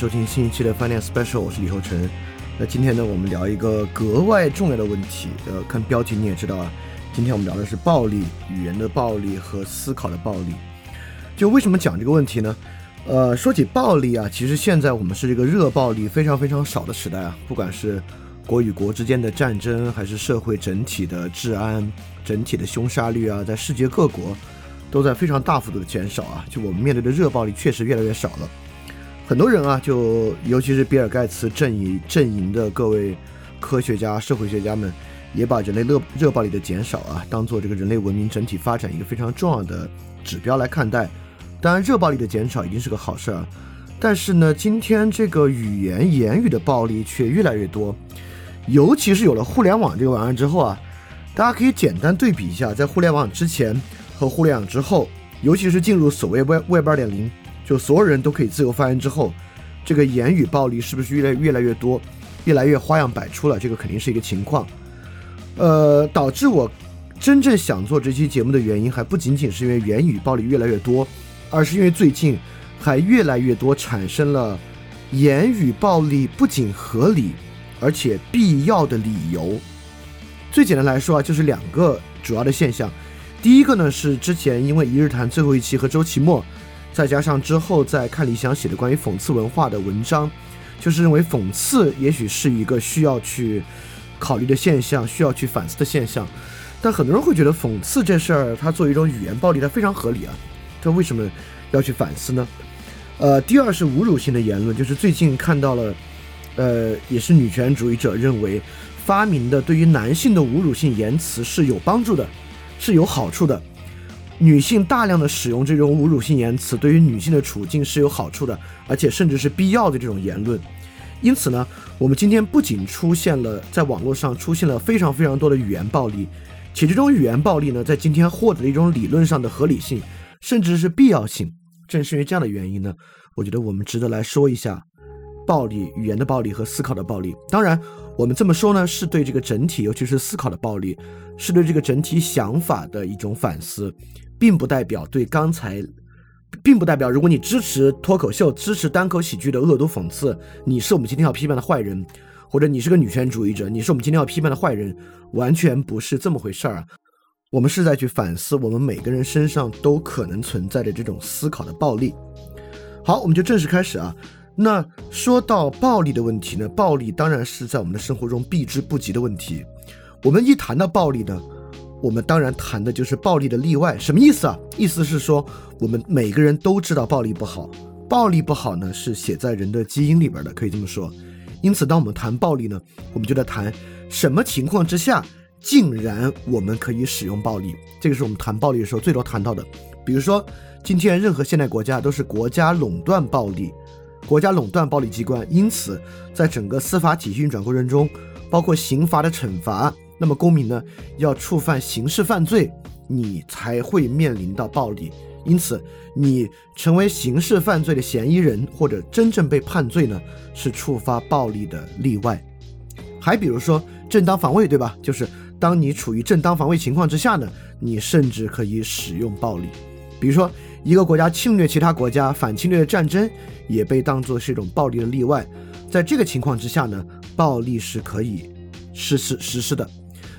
收听新一期的 Finance Special，我是李厚成。那今天呢，我们聊一个格外重要的问题。呃，看标题你也知道啊，今天我们聊的是暴力、语言的暴力和思考的暴力。就为什么讲这个问题呢？呃，说起暴力啊，其实现在我们是这个热暴力非常非常少的时代啊，不管是国与国之间的战争，还是社会整体的治安、整体的凶杀率啊，在世界各国都在非常大幅度的减少啊。就我们面对的热暴力确实越来越少了。很多人啊，就尤其是比尔盖茨阵营阵营的各位科学家、社会学家们，也把人类热热暴力的减少啊，当做这个人类文明整体发展一个非常重要的指标来看待。当然，热暴力的减少一定是个好事儿，但是呢，今天这个语言言语的暴力却越来越多，尤其是有了互联网这个玩意儿之后啊，大家可以简单对比一下，在互联网之前和互联网之后，尤其是进入所谓 Web Web 二点零。就所有人都可以自由发言之后，这个言语暴力是不是越来越来越多，越来越花样百出了？这个肯定是一个情况。呃，导致我真正想做这期节目的原因，还不仅仅是因为言语暴力越来越多，而是因为最近还越来越多产生了言语暴力不仅合理，而且必要的理由。最简单来说啊，就是两个主要的现象。第一个呢，是之前因为一日谈最后一期和周奇墨。再加上之后在看理想写的关于讽刺文化的文章，就是认为讽刺也许是一个需要去考虑的现象，需要去反思的现象。但很多人会觉得讽刺这事儿，它作为一种语言暴力，它非常合理啊。它为什么要去反思呢？呃，第二是侮辱性的言论，就是最近看到了，呃，也是女权主义者认为发明的对于男性的侮辱性言辞是有帮助的，是有好处的。女性大量的使用这种侮辱性言辞，对于女性的处境是有好处的，而且甚至是必要的这种言论。因此呢，我们今天不仅出现了在网络上出现了非常非常多的语言暴力，且这种语言暴力呢，在今天获得了一种理论上的合理性，甚至是必要性。正是因为这样的原因呢，我觉得我们值得来说一下暴力、语言的暴力和思考的暴力。当然，我们这么说呢，是对这个整体，尤其是思考的暴力，是对这个整体想法的一种反思。并不代表对刚才，并不代表如果你支持脱口秀、支持单口喜剧的恶毒讽刺，你是我们今天要批判的坏人，或者你是个女权主义者，你是我们今天要批判的坏人，完全不是这么回事儿啊！我们是在去反思我们每个人身上都可能存在的这种思考的暴力。好，我们就正式开始啊。那说到暴力的问题呢，暴力当然是在我们的生活中避之不及的问题。我们一谈到暴力呢。我们当然谈的就是暴力的例外，什么意思啊？意思是说，我们每个人都知道暴力不好，暴力不好呢是写在人的基因里边的，可以这么说。因此，当我们谈暴力呢，我们就在谈什么情况之下，竟然我们可以使用暴力。这个是我们谈暴力的时候最多谈到的。比如说，今天任何现代国家都是国家垄断暴力，国家垄断暴力机关，因此在整个司法体系运转过程中，包括刑罚的惩罚。那么公民呢，要触犯刑事犯罪，你才会面临到暴力。因此，你成为刑事犯罪的嫌疑人或者真正被判罪呢，是触发暴力的例外。还比如说正当防卫，对吧？就是当你处于正当防卫情况之下呢，你甚至可以使用暴力。比如说一个国家侵略其他国家，反侵略战争也被当作是一种暴力的例外。在这个情况之下呢，暴力是可以实施实施的。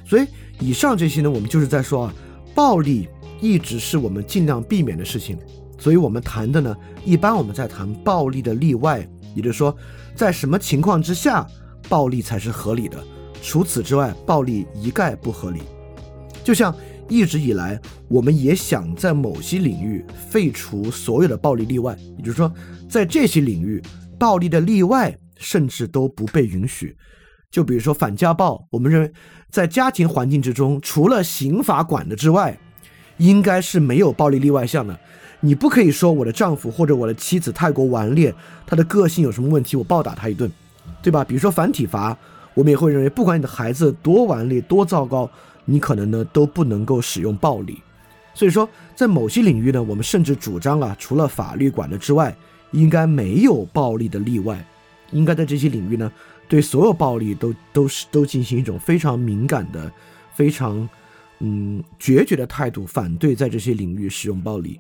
所以，以上这些呢，我们就是在说啊，暴力一直是我们尽量避免的事情。所以我们谈的呢，一般我们在谈暴力的例外，也就是说，在什么情况之下，暴力才是合理的。除此之外，暴力一概不合理。就像一直以来，我们也想在某些领域废除所有的暴力例外，也就是说，在这些领域，暴力的例外甚至都不被允许。就比如说反家暴，我们认为在家庭环境之中，除了刑法管的之外，应该是没有暴力例外项的。你不可以说我的丈夫或者我的妻子太过顽劣，他的个性有什么问题，我暴打他一顿，对吧？比如说反体罚，我们也会认为，不管你的孩子多顽劣、多糟糕，你可能呢都不能够使用暴力。所以说，在某些领域呢，我们甚至主张啊，除了法律管的之外，应该没有暴力的例外，应该在这些领域呢。对所有暴力都都是都进行一种非常敏感的、非常嗯决绝的态度，反对在这些领域使用暴力。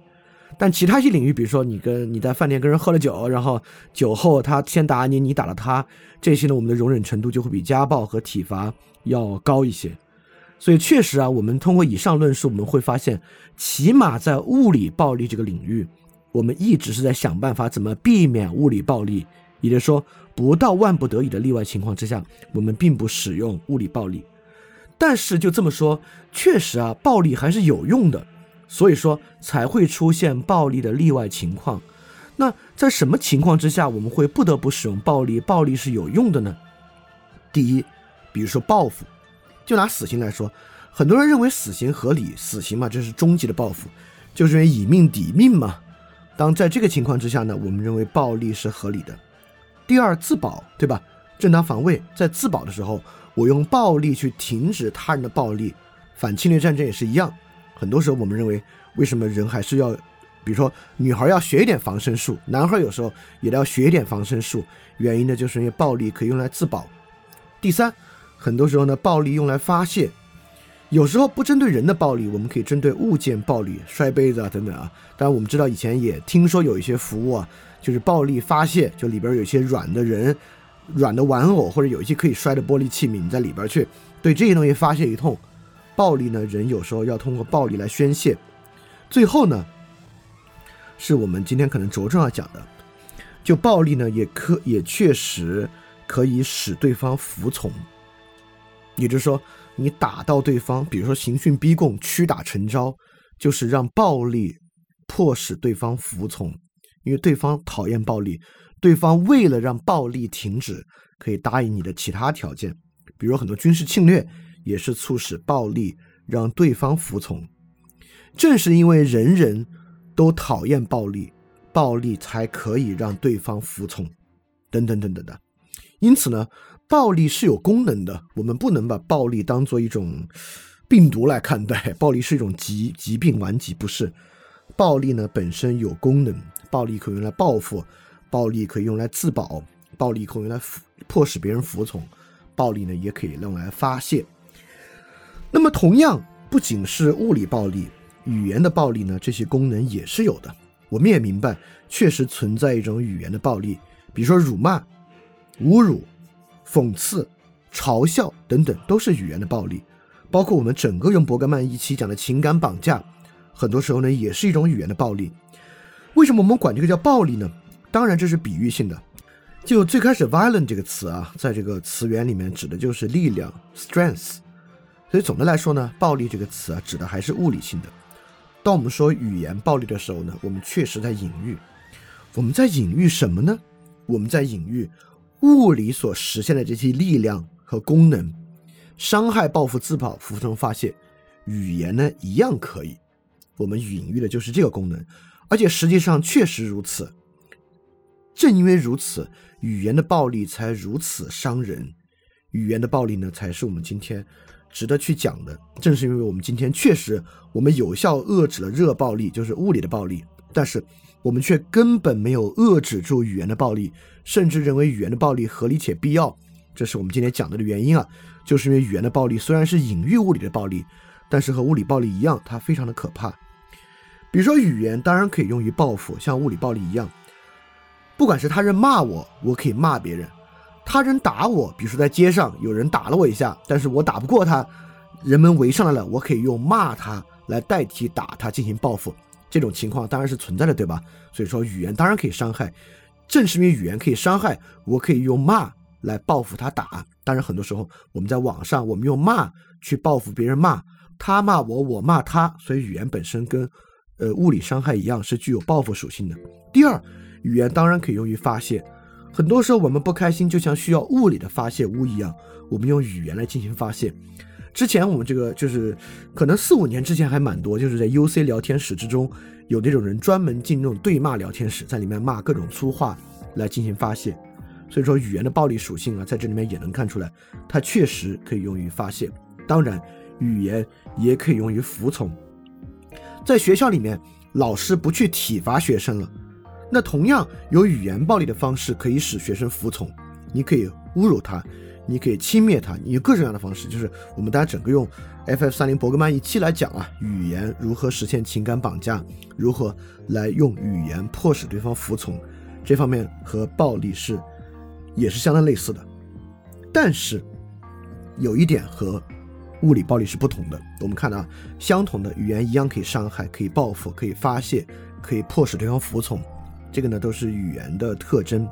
但其他一些领域，比如说你跟你在饭店跟人喝了酒，然后酒后他先打你，你打了他，这些呢，我们的容忍程度就会比家暴和体罚要高一些。所以确实啊，我们通过以上论述，我们会发现，起码在物理暴力这个领域，我们一直是在想办法怎么避免物理暴力，也就是说，不到万不得已的例外情况之下，我们并不使用物理暴力。但是就这么说，确实啊，暴力还是有用的。所以说才会出现暴力的例外情况。那在什么情况之下我们会不得不使用暴力？暴力是有用的呢？第一，比如说报复，就拿死刑来说，很多人认为死刑合理，死刑嘛，这是终极的报复，就是因为以命抵命嘛。当在这个情况之下呢，我们认为暴力是合理的。第二，自保，对吧？正当防卫，在自保的时候，我用暴力去停止他人的暴力，反侵略战争也是一样。很多时候，我们认为，为什么人还是要，比如说，女孩要学一点防身术，男孩有时候也要学一点防身术。原因呢，就是因为暴力可以用来自保。第三，很多时候呢，暴力用来发泄。有时候不针对人的暴力，我们可以针对物件暴力，摔杯子啊等等啊。当然，我们知道以前也听说有一些服务啊，就是暴力发泄，就里边有一些软的人、软的玩偶，或者有一些可以摔的玻璃器皿，在里边去对这些东西发泄一通。暴力呢，人有时候要通过暴力来宣泄。最后呢，是我们今天可能着重要讲的，就暴力呢，也可也确实可以使对方服从。也就是说，你打到对方，比如说刑讯逼供、屈打成招，就是让暴力迫使对方服从，因为对方讨厌暴力，对方为了让暴力停止，可以答应你的其他条件，比如很多军事侵略。也是促使暴力让对方服从，正是因为人人都讨厌暴力，暴力才可以让对方服从，等等等等的。因此呢，暴力是有功能的，我们不能把暴力当做一种病毒来看待，暴力是一种疾疾病顽疾，不是。暴力呢本身有功能，暴力可以用来报复，暴力可以用来自保，暴力可以用来迫使别人服从，暴力呢也可以用来发泄。那么，同样不仅是物理暴力，语言的暴力呢，这些功能也是有的。我们也明白，确实存在一种语言的暴力，比如说辱骂、侮辱、讽刺、嘲笑等等，都是语言的暴力。包括我们整个用伯格曼一期讲的情感绑架，很多时候呢，也是一种语言的暴力。为什么我们管这个叫暴力呢？当然，这是比喻性的。就最开始 “violent” 这个词啊，在这个词源里面指的就是力量 （strength）。所以总的来说呢，暴力这个词啊，指的还是物理性的。当我们说语言暴力的时候呢，我们确实在隐喻。我们在隐喻什么呢？我们在隐喻物理所实现的这些力量和功能，伤害、报复、自保、服从、发泄，语言呢一样可以。我们隐喻的就是这个功能，而且实际上确实如此。正因为如此，语言的暴力才如此伤人。语言的暴力呢，才是我们今天。值得去讲的，正是因为我们今天确实，我们有效遏制了热暴力，就是物理的暴力，但是我们却根本没有遏制住语言的暴力，甚至认为语言的暴力合理且必要。这是我们今天讲的的原因啊，就是因为语言的暴力虽然是隐喻物理的暴力，但是和物理暴力一样，它非常的可怕。比如说，语言当然可以用于报复，像物理暴力一样，不管是他人骂我，我可以骂别人。他人打我，比如说在街上有人打了我一下，但是我打不过他，人们围上来了，我可以用骂他来代替打他进行报复。这种情况当然是存在的，对吧？所以说语言当然可以伤害，正是因为语言可以伤害，我可以用骂来报复他打。当然很多时候我们在网上，我们用骂去报复别人骂他骂我，我骂他，所以语言本身跟呃物理伤害一样是具有报复属性的。第二，语言当然可以用于发泄。很多时候我们不开心，就像需要物理的发泄物一样，我们用语言来进行发泄。之前我们这个就是可能四五年之前还蛮多，就是在 UC 聊天室之中有那种人专门进那种对骂聊天室，在里面骂各种粗话来进行发泄。所以说语言的暴力属性啊，在这里面也能看出来，它确实可以用于发泄。当然，语言也可以用于服从。在学校里面，老师不去体罚学生了。那同样有语言暴力的方式可以使学生服从，你可以侮辱他，你可以轻蔑他，你有各种各样的方式。就是我们大家整个用 FF 三零伯格曼一期来讲啊，语言如何实现情感绑架，如何来用语言迫使对方服从，这方面和暴力是也是相当类似的。但是有一点和物理暴力是不同的。我们看到，相同的语言一样可以伤害、可以报复、可以发泄、可以迫使对方服从，这个呢都是语言的特征。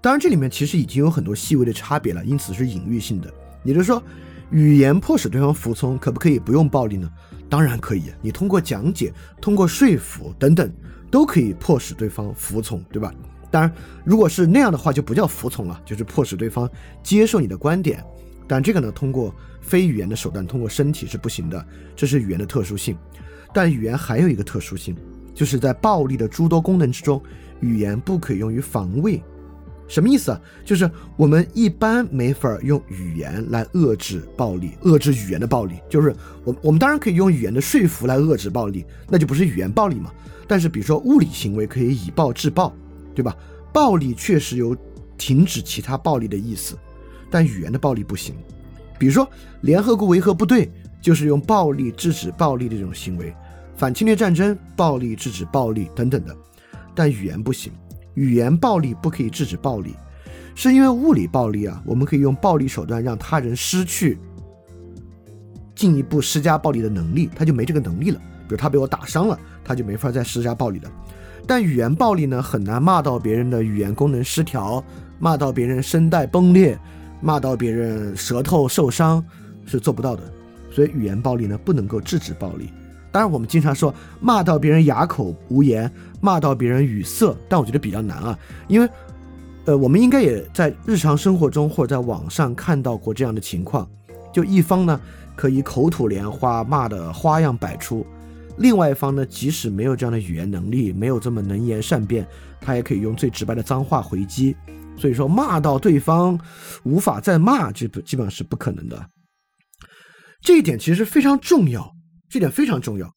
当然，这里面其实已经有很多细微的差别了，因此是隐喻性的。也就是说，语言迫使对方服从，可不可以不用暴力呢？当然可以，你通过讲解、通过说服等等，都可以迫使对方服从，对吧？当然，如果是那样的话，就不叫服从了，就是迫使对方接受你的观点。但这个呢，通过非语言的手段，通过身体是不行的，这是语言的特殊性。但语言还有一个特殊性，就是在暴力的诸多功能之中，语言不可以用于防卫。什么意思啊？就是我们一般没法用语言来遏制暴力，遏制语言的暴力。就是我我们当然可以用语言的说服来遏制暴力，那就不是语言暴力嘛。但是比如说物理行为可以以暴制暴，对吧？暴力确实有停止其他暴力的意思。但语言的暴力不行，比如说联合国维和部队就是用暴力制止暴力的这种行为，反侵略战争暴力制止暴力等等的，但语言不行，语言暴力不可以制止暴力，是因为物理暴力啊，我们可以用暴力手段让他人失去进一步施加暴力的能力，他就没这个能力了。比如他被我打伤了，他就没法再施加暴力了。但语言暴力呢，很难骂到别人的语言功能失调，骂到别人声带崩裂。骂到别人舌头受伤是做不到的，所以语言暴力呢不能够制止暴力。当然，我们经常说骂到别人哑口无言，骂到别人语塞，但我觉得比较难啊，因为，呃，我们应该也在日常生活中或者在网上看到过这样的情况，就一方呢可以口吐莲花，骂的花样百出，另外一方呢即使没有这样的语言能力，没有这么能言善辩，他也可以用最直白的脏话回击。所以说骂到对方无法再骂，这基本上是不可能的。这一点其实非常重要，这点非常重要，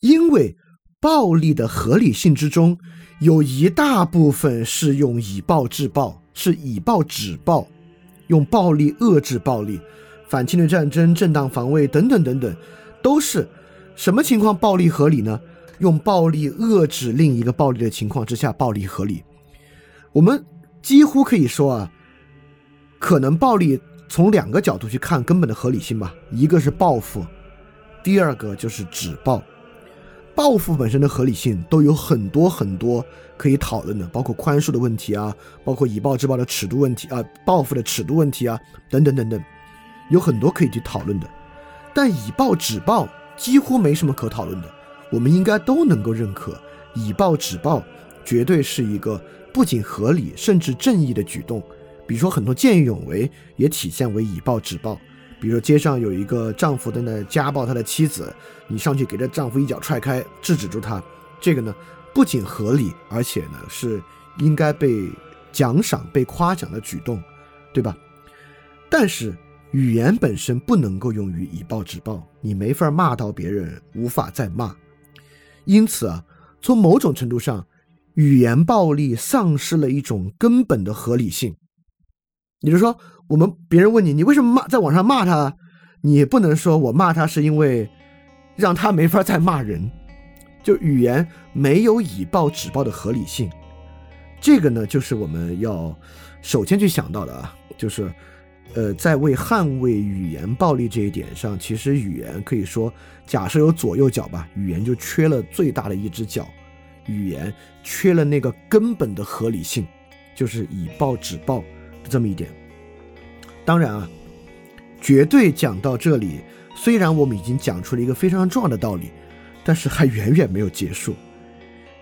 因为暴力的合理性之中有一大部分是用以暴制暴，是以暴止暴，用暴力遏制暴力，反侵略战争、正当防卫等等等等，都是什么情况暴力合理呢？用暴力遏制另一个暴力的情况之下，暴力合理。我们。几乎可以说啊，可能暴力从两个角度去看根本的合理性吧，一个是报复，第二个就是止暴。报复本身的合理性都有很多很多可以讨论的，包括宽恕的问题啊，包括以暴制暴的尺度问题啊，报复的尺度问题啊，等等等等，有很多可以去讨论的。但以暴止暴几乎没什么可讨论的，我们应该都能够认可，以暴止暴绝对是一个。不仅合理，甚至正义的举动，比如说很多见义勇为也体现为以暴制暴。比如说街上有一个丈夫在那家暴他的妻子，你上去给这丈夫一脚踹开，制止住他，这个呢不仅合理，而且呢是应该被奖赏、被夸奖的举动，对吧？但是语言本身不能够用于以暴制暴，你没法骂到别人无法再骂。因此啊，从某种程度上。语言暴力丧失了一种根本的合理性，也就是说，我们别人问你，你为什么骂在网上骂他，你不能说我骂他是因为让他没法再骂人，就语言没有以暴止暴的合理性。这个呢，就是我们要首先去想到的啊，就是呃，在为捍卫语言暴力这一点上，其实语言可以说，假设有左右脚吧，语言就缺了最大的一只脚。语言缺了那个根本的合理性，就是以暴止暴这么一点。当然啊，绝对讲到这里，虽然我们已经讲出了一个非常重要的道理，但是还远远没有结束。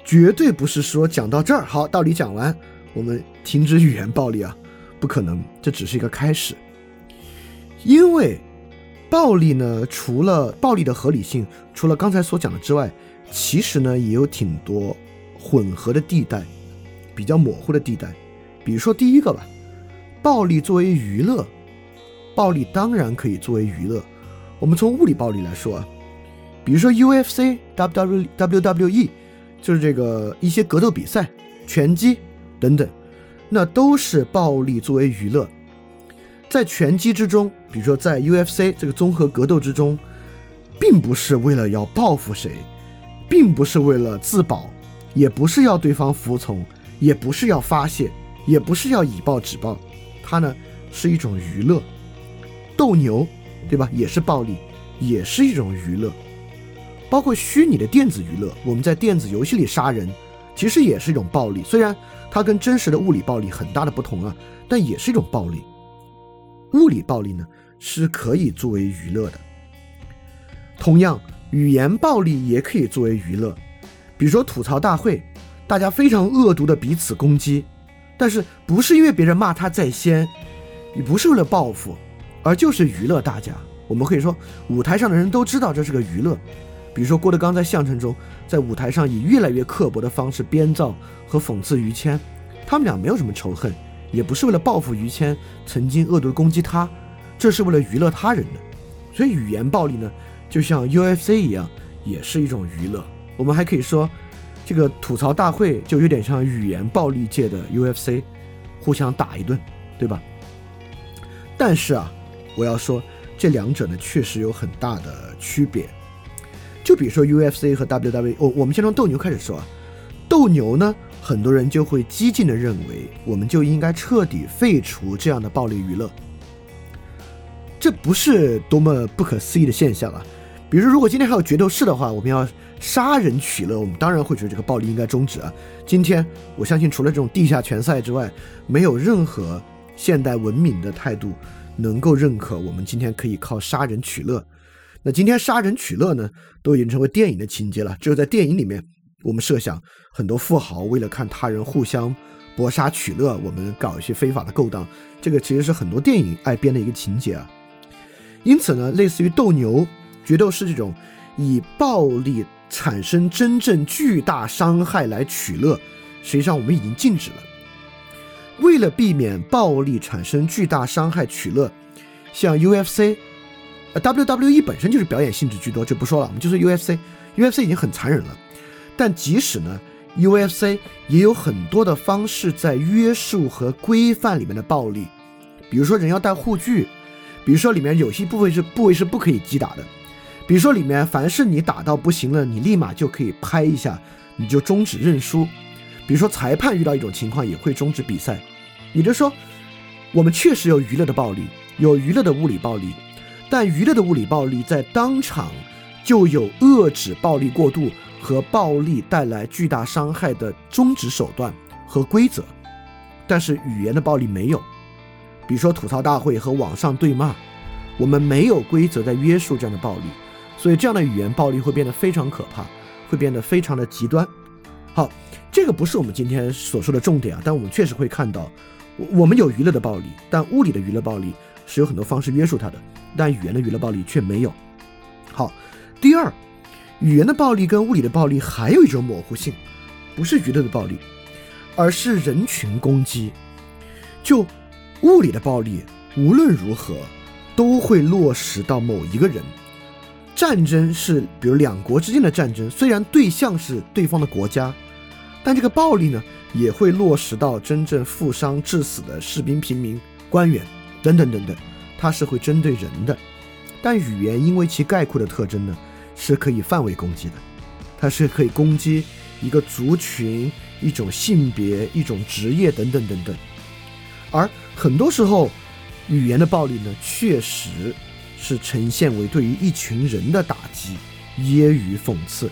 绝对不是说讲到这儿好，道理讲完，我们停止语言暴力啊，不可能，这只是一个开始。因为暴力呢，除了暴力的合理性，除了刚才所讲的之外。其实呢，也有挺多混合的地带，比较模糊的地带。比如说第一个吧，暴力作为娱乐，暴力当然可以作为娱乐。我们从物理暴力来说啊，比如说 UFC、W WWE，就是这个一些格斗比赛、拳击等等，那都是暴力作为娱乐。在拳击之中，比如说在 UFC 这个综合格斗之中，并不是为了要报复谁，并不是为了自保，也不是要对方服从，也不是要发泄，也不是要以暴制暴，它呢是一种娱乐。斗牛，对吧？也是暴力，也是一种娱乐。包括虚拟的电子娱乐，我们在电子游戏里杀人，其实也是一种暴力。虽然它跟真实的物理暴力很大的不同啊，但也是一种暴力。物理暴力呢是可以作为娱乐的。同样，语言暴力也可以作为娱乐。比如说吐槽大会，大家非常恶毒的彼此攻击，但是不是因为别人骂他在先，也不是为了报复，而就是娱乐大家。我们可以说，舞台上的人都知道这是个娱乐。比如说郭德纲在相声中，在舞台上以越来越刻薄的方式编造和讽刺于谦，他们俩没有什么仇恨，也不是为了报复于谦曾经恶毒攻击他，这是为了娱乐他人的。所以语言暴力呢，就像 UFC 一样，也是一种娱乐。我们还可以说，这个吐槽大会就有点像语言暴力界的 UFC，互相打一顿，对吧？但是啊，我要说这两者呢，确实有很大的区别。就比如说 UFC 和 WWE，我我们先从斗牛开始说啊。斗牛呢，很多人就会激进的认为，我们就应该彻底废除这样的暴力娱乐。这不是多么不可思议的现象啊！比如，如果今天还有决斗士的话，我们要杀人取乐，我们当然会觉得这个暴力应该终止啊。今天，我相信除了这种地下拳赛之外，没有任何现代文明的态度能够认可我们今天可以靠杀人取乐。那今天杀人取乐呢，都已经成为电影的情节了。只有在电影里面，我们设想很多富豪为了看他人互相搏杀取乐，我们搞一些非法的勾当。这个其实是很多电影爱编的一个情节啊。因此呢，类似于斗牛、决斗士这种以暴力产生真正巨大伤害来取乐，实际上我们已经禁止了。为了避免暴力产生巨大伤害取乐，像 UFC。WWE 本身就是表演性质居多，就不说了。我们就是 UFC，UFC 已经很残忍了。但即使呢，UFC 也有很多的方式在约束和规范里面的暴力，比如说人要戴护具，比如说里面有些部位是部位是不可以击打的，比如说里面凡是你打到不行了，你立马就可以拍一下，你就终止认输。比如说裁判遇到一种情况也会终止比赛。也就是说，我们确实有娱乐的暴力，有娱乐的物理暴力。但娱乐的物理暴力在当场就有遏制暴力过度和暴力带来巨大伤害的终止手段和规则，但是语言的暴力没有。比如说吐槽大会和网上对骂，我们没有规则在约束这样的暴力，所以这样的语言暴力会变得非常可怕，会变得非常的极端。好，这个不是我们今天所说的重点啊，但我们确实会看到，我们有娱乐的暴力，但物理的娱乐暴力。是有很多方式约束它的，但语言的娱乐暴力却没有。好，第二，语言的暴力跟物理的暴力还有一种模糊性，不是娱乐的暴力，而是人群攻击。就物理的暴力，无论如何都会落实到某一个人。战争是比如两国之间的战争，虽然对象是对方的国家，但这个暴力呢，也会落实到真正负伤致死的士兵、平民、官员。等等等等，它是会针对人的，但语言因为其概括的特征呢，是可以范围攻击的，它是可以攻击一个族群、一种性别、一种职业等等等等。而很多时候，语言的暴力呢，确实是呈现为对于一群人的打击、揶揄、讽刺。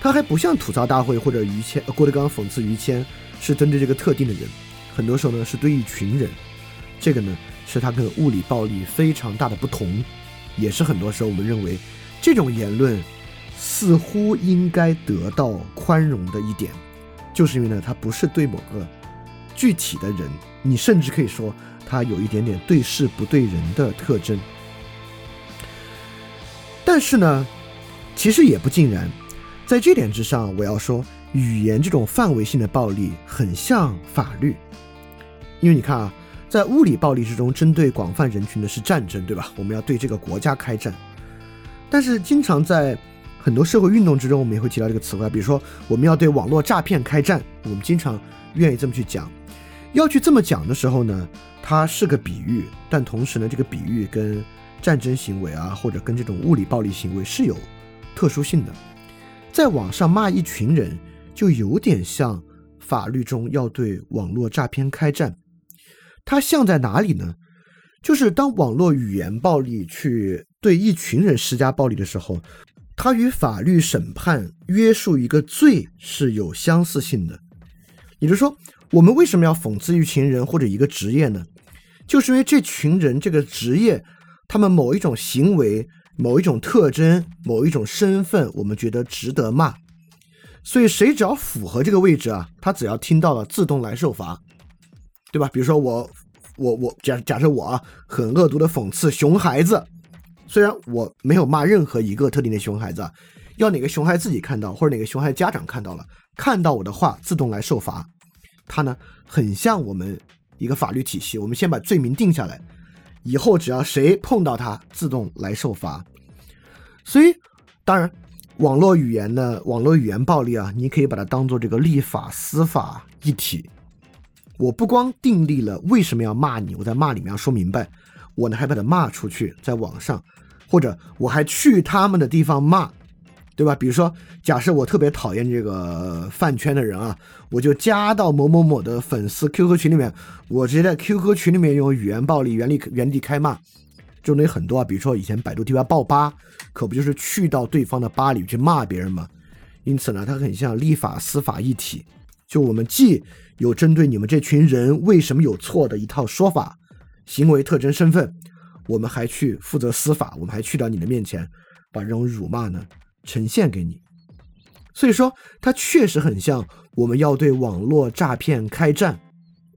它还不像吐槽大会或者于谦、郭德纲讽刺于谦是针对这个特定的人，很多时候呢是对一群人。这个呢。是它跟物理暴力非常大的不同，也是很多时候我们认为这种言论似乎应该得到宽容的一点，就是因为呢，它不是对某个具体的人，你甚至可以说它有一点点对事不对人的特征。但是呢，其实也不尽然，在这点之上，我要说，语言这种范围性的暴力很像法律，因为你看啊。在物理暴力之中，针对广泛人群的是战争，对吧？我们要对这个国家开战。但是，经常在很多社会运动之中，我们也会提到这个词汇，比如说我们要对网络诈骗开战，我们经常愿意这么去讲。要去这么讲的时候呢，它是个比喻，但同时呢，这个比喻跟战争行为啊，或者跟这种物理暴力行为是有特殊性的。在网上骂一群人，就有点像法律中要对网络诈骗开战。它像在哪里呢？就是当网络语言暴力去对一群人施加暴力的时候，它与法律审判约束一个罪是有相似性的。也就是说，我们为什么要讽刺一群人或者一个职业呢？就是因为这群人这个职业，他们某一种行为、某一种特征、某一种身份，我们觉得值得骂。所以谁只要符合这个位置啊，他只要听到了，自动来受罚，对吧？比如说我。我我假假设我啊很恶毒的讽刺熊孩子，虽然我没有骂任何一个特定的熊孩子，要哪个熊孩子自己看到，或者哪个熊孩子家长看到了，看到我的话自动来受罚，它呢很像我们一个法律体系，我们先把罪名定下来，以后只要谁碰到它，自动来受罚。所以当然，网络语言呢，网络语言暴力啊，你可以把它当做这个立法司法一体。我不光订立了为什么要骂你，我在骂里面要说明白，我呢还把它骂出去，在网上，或者我还去他们的地方骂，对吧？比如说，假设我特别讨厌这个饭圈的人啊，我就加到某某某的粉丝 QQ 群里面，我直接在 QQ 群里面用语言暴力原力原地开骂，这种东西很多啊。比如说以前百度贴吧爆吧，可不就是去到对方的吧里去骂别人吗？因此呢，它很像立法司法一体，就我们既有针对你们这群人为什么有错的一套说法、行为特征、身份，我们还去负责司法，我们还去到你的面前，把这种辱骂呢呈现给你。所以说，它确实很像我们要对网络诈骗开战。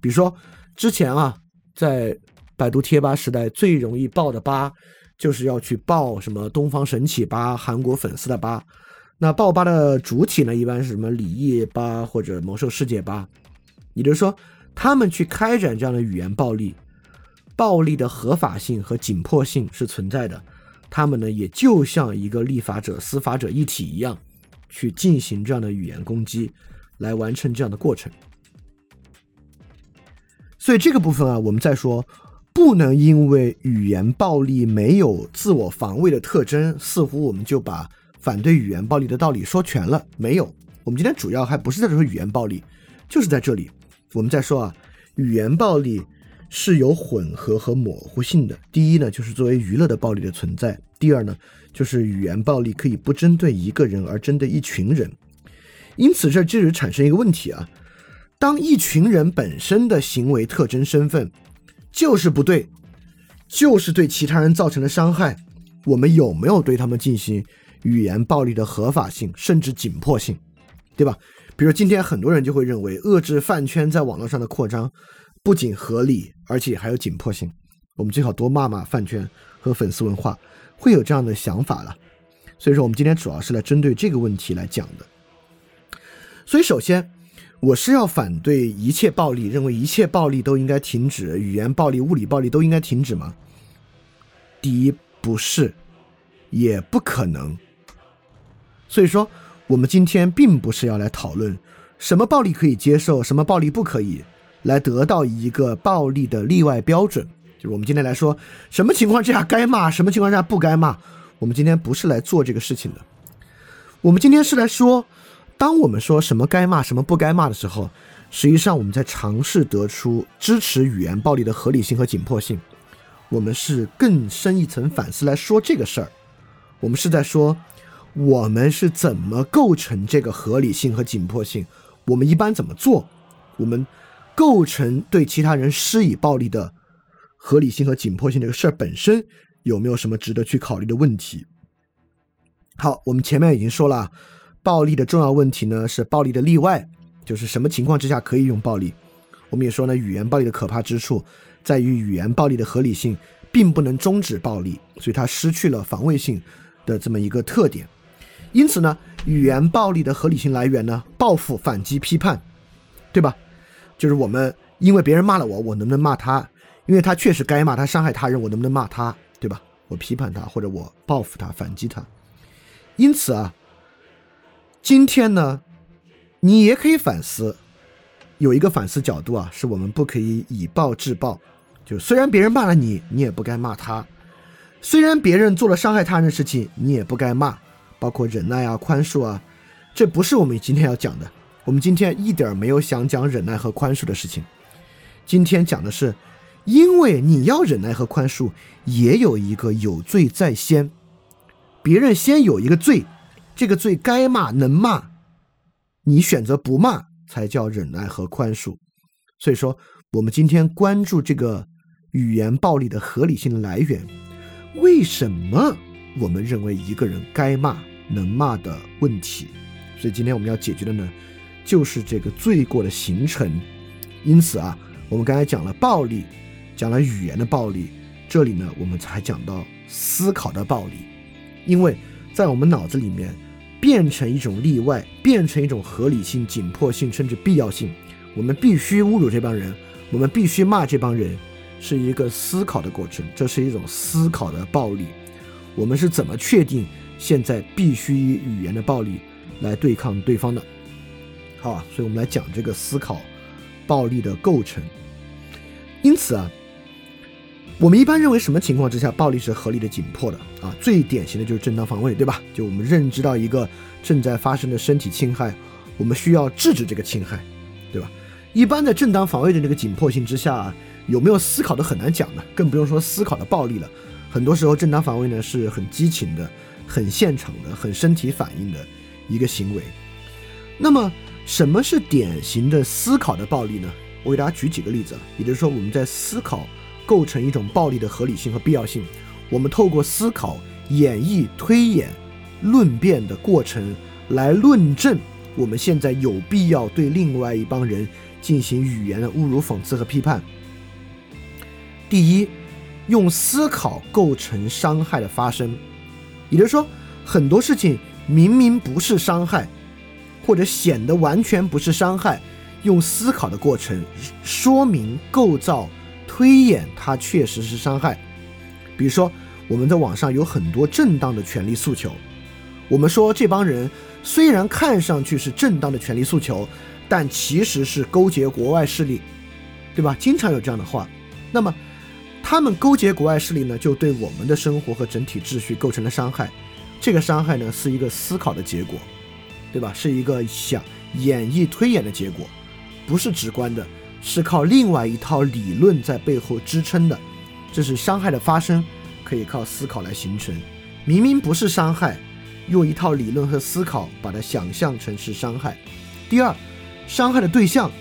比如说，之前啊，在百度贴吧时代最容易爆的吧，就是要去爆什么东方神起吧、韩国粉丝的吧。那爆吧的主体呢，一般是什么李毅吧或者魔兽世界吧。也就是说，他们去开展这样的语言暴力，暴力的合法性和紧迫性是存在的。他们呢，也就像一个立法者、司法者一体一样，去进行这样的语言攻击，来完成这样的过程。所以这个部分啊，我们再说，不能因为语言暴力没有自我防卫的特征，似乎我们就把反对语言暴力的道理说全了。没有，我们今天主要还不是在说语言暴力，就是在这里。我们再说啊，语言暴力是有混合和模糊性的。第一呢，就是作为娱乐的暴力的存在；第二呢，就是语言暴力可以不针对一个人，而针对一群人。因此，这就是产生一个问题啊：当一群人本身的行为特征、身份就是不对，就是对其他人造成了伤害，我们有没有对他们进行语言暴力的合法性，甚至紧迫性，对吧？比如今天很多人就会认为，遏制饭圈在网络上的扩张不仅合理，而且还有紧迫性。我们最好多骂骂饭圈和粉丝文化，会有这样的想法了。所以说，我们今天主要是来针对这个问题来讲的。所以，首先我是要反对一切暴力，认为一切暴力都应该停止，语言暴力、物理暴力都应该停止吗？第一，不是，也不可能。所以说。我们今天并不是要来讨论什么暴力可以接受，什么暴力不可以，来得到一个暴力的例外标准。就是我们今天来说，什么情况之下该骂，什么情况下不该骂。我们今天不是来做这个事情的。我们今天是来说，当我们说什么该骂，什么不该骂的时候，实际上我们在尝试得出支持语言暴力的合理性和紧迫性。我们是更深一层反思来说这个事儿。我们是在说。我们是怎么构成这个合理性和紧迫性？我们一般怎么做？我们构成对其他人施以暴力的合理性和紧迫性这个事儿本身有没有什么值得去考虑的问题？好，我们前面已经说了，暴力的重要问题呢是暴力的例外，就是什么情况之下可以用暴力。我们也说呢，语言暴力的可怕之处在于语言暴力的合理性并不能终止暴力，所以它失去了防卫性的这么一个特点。因此呢，语言暴力的合理性来源呢，报复、反击、批判，对吧？就是我们因为别人骂了我，我能不能骂他？因为他确实该骂，他伤害他人，我能不能骂他？对吧？我批判他，或者我报复他、反击他。因此啊，今天呢，你也可以反思，有一个反思角度啊，是我们不可以以暴制暴，就虽然别人骂了你，你也不该骂他；虽然别人做了伤害他人的事情，你也不该骂。包括忍耐啊、宽恕啊，这不是我们今天要讲的。我们今天一点没有想讲忍耐和宽恕的事情。今天讲的是，因为你要忍耐和宽恕，也有一个有罪在先，别人先有一个罪，这个罪该骂能骂，你选择不骂才叫忍耐和宽恕。所以说，我们今天关注这个语言暴力的合理性的来源，为什么我们认为一个人该骂能骂的问题？所以今天我们要解决的呢？就是这个罪过的形成，因此啊，我们刚才讲了暴力，讲了语言的暴力，这里呢，我们才讲到思考的暴力，因为在我们脑子里面变成一种例外，变成一种合理性、紧迫性甚至必要性，我们必须侮辱这帮人，我们必须骂这帮人，是一个思考的过程，这是一种思考的暴力。我们是怎么确定现在必须以语言的暴力来对抗对方的？好，所以我们来讲这个思考暴力的构成。因此啊，我们一般认为什么情况之下暴力是合理的、紧迫的啊？最典型的就是正当防卫，对吧？就我们认知到一个正在发生的身体侵害，我们需要制止这个侵害，对吧？一般的正当防卫的这个紧迫性之下，有没有思考的很难讲呢？更不用说思考的暴力了。很多时候，正当防卫呢是很激情的、很现场的、很身体反应的一个行为。那么，什么是典型的思考的暴力呢？我给大家举几个例子，也就是说，我们在思考构成一种暴力的合理性和必要性。我们透过思考、演绎、推演、论辩的过程来论证，我们现在有必要对另外一帮人进行语言的侮辱、讽刺和批判。第一，用思考构成伤害的发生，也就是说，很多事情明明不是伤害。或者显得完全不是伤害，用思考的过程说明、构造、推演，它确实是伤害。比如说，我们在网上有很多正当的权利诉求，我们说这帮人虽然看上去是正当的权利诉求，但其实是勾结国外势力，对吧？经常有这样的话。那么，他们勾结国外势力呢，就对我们的生活和整体秩序构成了伤害。这个伤害呢，是一个思考的结果。对吧？是一个想演绎推演的结果，不是直观的，是靠另外一套理论在背后支撑的。这是伤害的发生，可以靠思考来形成。明明不是伤害，用一套理论和思考把它想象成是伤害。第二，伤害的对象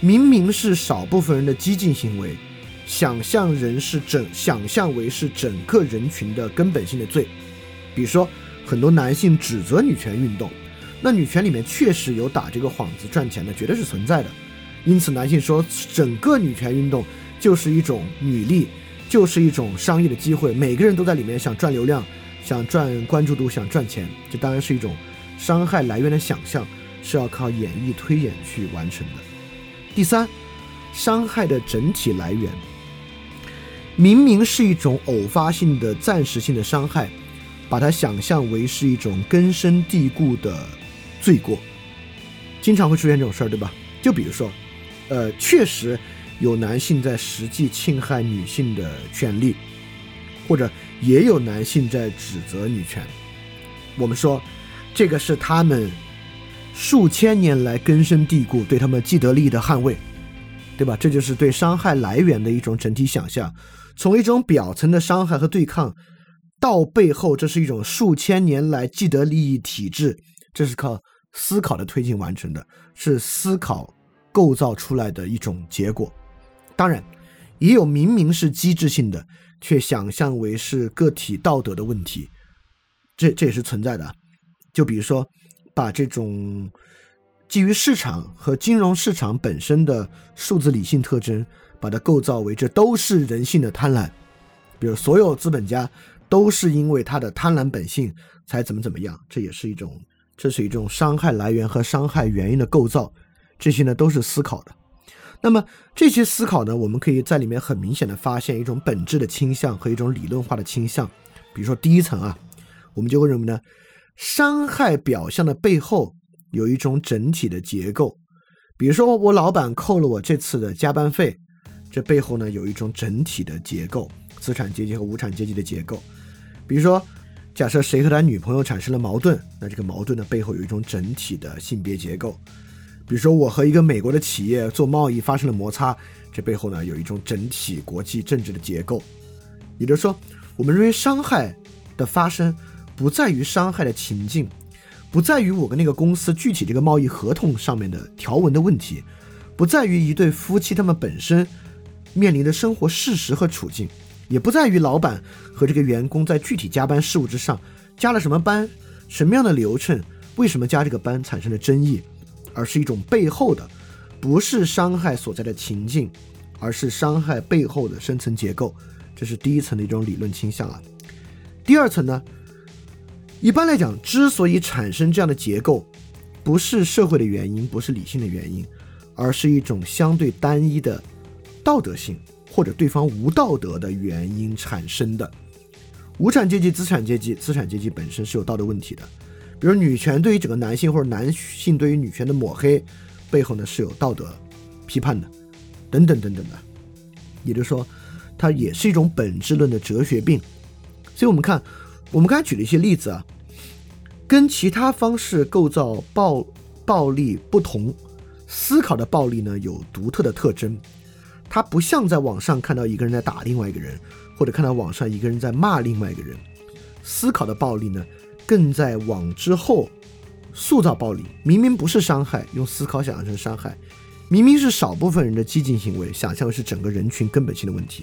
明明是少部分人的激进行为，想象人是整，想象为是整个人群的根本性的罪。比如说，很多男性指责女权运动。那女权里面确实有打这个幌子赚钱的，绝对是存在的。因此，男性说整个女权运动就是一种女力，就是一种商业的机会，每个人都在里面想赚流量、想赚关注度、想赚钱，这当然是一种伤害来源的想象，是要靠演绎推演去完成的。第三，伤害的整体来源明明是一种偶发性的、暂时性的伤害，把它想象为是一种根深蒂固的。罪过，经常会出现这种事儿，对吧？就比如说，呃，确实有男性在实际侵害女性的权利，或者也有男性在指责女权。我们说，这个是他们数千年来根深蒂固对他们既得利益的捍卫，对吧？这就是对伤害来源的一种整体想象，从一种表层的伤害和对抗，到背后这是一种数千年来既得利益体制，这是靠。思考的推进完成的是思考构造出来的一种结果，当然，也有明明是机制性的，却想象为是个体道德的问题，这这也是存在的。就比如说，把这种基于市场和金融市场本身的数字理性特征，把它构造为这都是人性的贪婪，比如所有资本家都是因为他的贪婪本性才怎么怎么样，这也是一种。这是一种伤害来源和伤害原因的构造，这些呢都是思考的。那么这些思考呢，我们可以在里面很明显的发现一种本质的倾向和一种理论化的倾向。比如说第一层啊，我们就会认为呢，伤害表象的背后有一种整体的结构。比如说我老板扣了我这次的加班费，这背后呢有一种整体的结构，资产阶级和无产阶级的结构。比如说，假设谁和他女朋友产生了矛盾，那这个矛盾的背后有一种整体的性别结构。比如说，我和一个美国的企业做贸易发生了摩擦，这背后呢有一种整体国际政治的结构。也就是说，我们认为伤害的发生不在于伤害的情境，不在于我跟那个公司具体这个贸易合同上面的条文的问题，不在于一对夫妻他们本身面临的生活事实和处境，也不在于老板和这个员工在具体加班事务之上加了什么班，什么样的流程，为什么加这个班产生了争议。而是一种背后的，不是伤害所在的情境，而是伤害背后的深层结构，这是第一层的一种理论倾向啊。第二层呢，一般来讲，之所以产生这样的结构，不是社会的原因，不是理性的原因，而是一种相对单一的道德性或者对方无道德的原因产生的。无产阶级、资产阶级，资产阶级本身是有道德问题的。比如女权对于整个男性或者男性对于女权的抹黑，背后呢是有道德批判的，等等等等的，也就是说，它也是一种本质论的哲学病。所以，我们看，我们刚才举了一些例子啊，跟其他方式构造暴暴力不同，思考的暴力呢有独特的特征，它不像在网上看到一个人在打另外一个人，或者看到网上一个人在骂另外一个人，思考的暴力呢。更在往之后塑造暴力，明明不是伤害，用思考想象成伤害；明明是少部分人的激进行为，想象为是整个人群根本性的问题；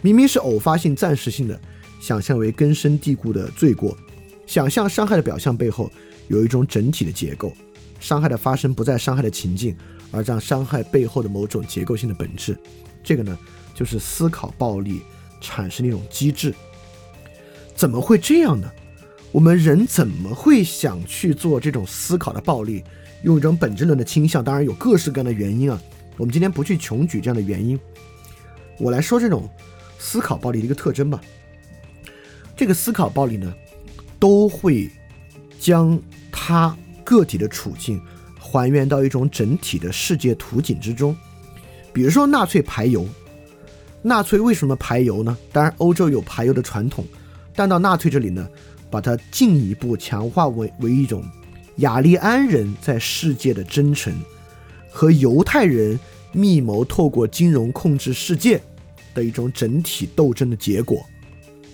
明明是偶发性、暂时性的，想象为根深蒂固的罪过。想象伤害的表象背后有一种整体的结构，伤害的发生不在伤害的情境，而在伤害背后的某种结构性的本质。这个呢，就是思考暴力产生的一种机制。怎么会这样呢？我们人怎么会想去做这种思考的暴力？用一种本质论的倾向，当然有各式各样的原因啊。我们今天不去穷举这样的原因，我来说这种思考暴力的一个特征吧。这个思考暴力呢，都会将他个体的处境还原到一种整体的世界图景之中。比如说纳粹排犹，纳粹为什么排犹呢？当然欧洲有排犹的传统，但到纳粹这里呢？把它进一步强化为为一种雅利安人在世界的真诚和犹太人密谋透过金融控制世界的一种整体斗争的结果。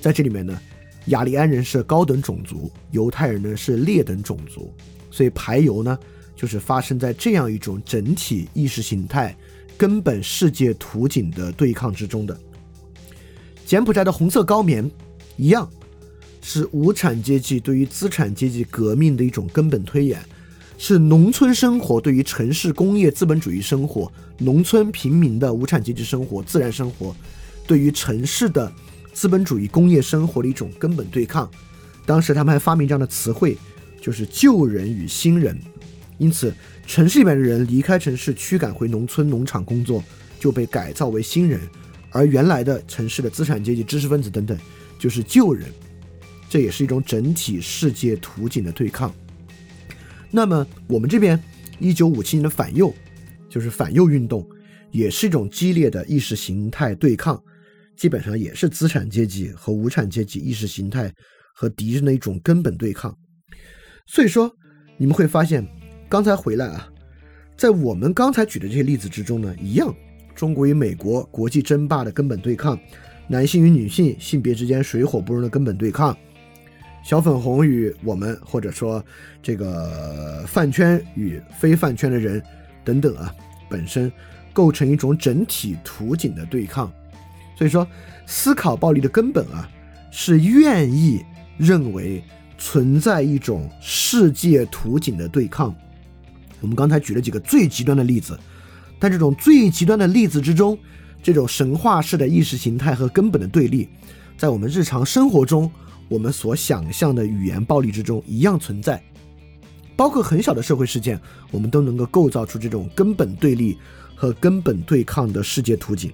在这里面呢，雅利安人是高等种族，犹太人呢是劣等种族，所以排犹呢就是发生在这样一种整体意识形态、根本世界图景的对抗之中的。柬埔寨的红色高棉一样。是无产阶级对于资产阶级革命的一种根本推演，是农村生活对于城市工业资本主义生活、农村平民的无产阶级生活、自然生活对于城市的资本主义工业生活的一种根本对抗。当时他们还发明这样的词汇，就是旧人与新人。因此，城市里面的人离开城市驱赶回农村农场工作，就被改造为新人；而原来的城市的资产阶级、知识分子等等，就是旧人。这也是一种整体世界图景的对抗。那么，我们这边一九五七年的反右，就是反右运动，也是一种激烈的意识形态对抗，基本上也是资产阶级和无产阶级意识形态和敌人的一种根本对抗。所以说，你们会发现，刚才回来啊，在我们刚才举的这些例子之中呢，一样，中国与美国国际争霸的根本对抗，男性与女性性别之间水火不容的根本对抗。小粉红与我们，或者说这个饭圈与非饭圈的人等等啊，本身构成一种整体图景的对抗。所以说，思考暴力的根本啊，是愿意认为存在一种世界图景的对抗。我们刚才举了几个最极端的例子，但这种最极端的例子之中，这种神话式的意识形态和根本的对立，在我们日常生活中。我们所想象的语言暴力之中一样存在，包括很小的社会事件，我们都能够构造出这种根本对立和根本对抗的世界图景，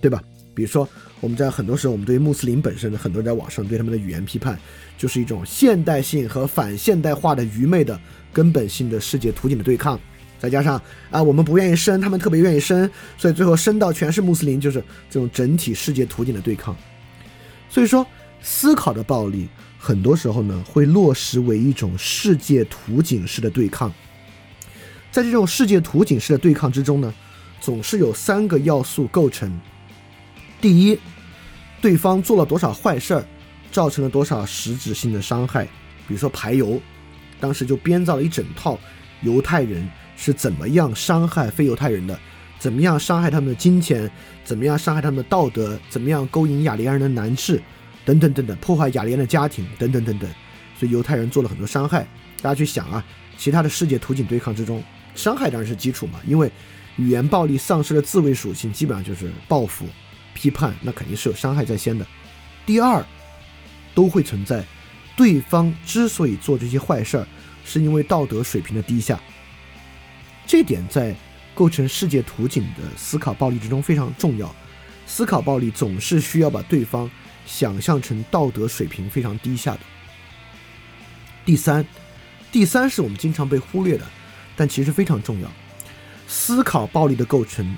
对吧？比如说，我们在很多时候，我们对穆斯林本身，很多人在网上对他们的语言批判，就是一种现代性和反现代化的愚昧的根本性的世界图景的对抗。再加上啊，我们不愿意生，他们特别愿意生，所以最后生到全是穆斯林，就是这种整体世界图景的对抗。所以说，思考的暴力很多时候呢，会落实为一种世界图景式的对抗。在这种世界图景式的对抗之中呢，总是有三个要素构成：第一，对方做了多少坏事儿，造成了多少实质性的伤害，比如说排油。当时就编造了一整套犹太人是怎么样伤害非犹太人的，怎么样伤害他们的金钱，怎么样伤害他们的道德，怎么样勾引雅利安人的男士，等等等等，破坏雅利安的家庭，等等等等。所以犹太人做了很多伤害。大家去想啊，其他的世界图景对抗之中，伤害当然是基础嘛，因为语言暴力丧失了自卫属性，基本上就是报复、批判，那肯定是有伤害在先的。第二，都会存在。对方之所以做这些坏事儿，是因为道德水平的低下。这点在构成世界图景的思考暴力之中非常重要。思考暴力总是需要把对方想象成道德水平非常低下的。第三，第三是我们经常被忽略的，但其实非常重要。思考暴力的构成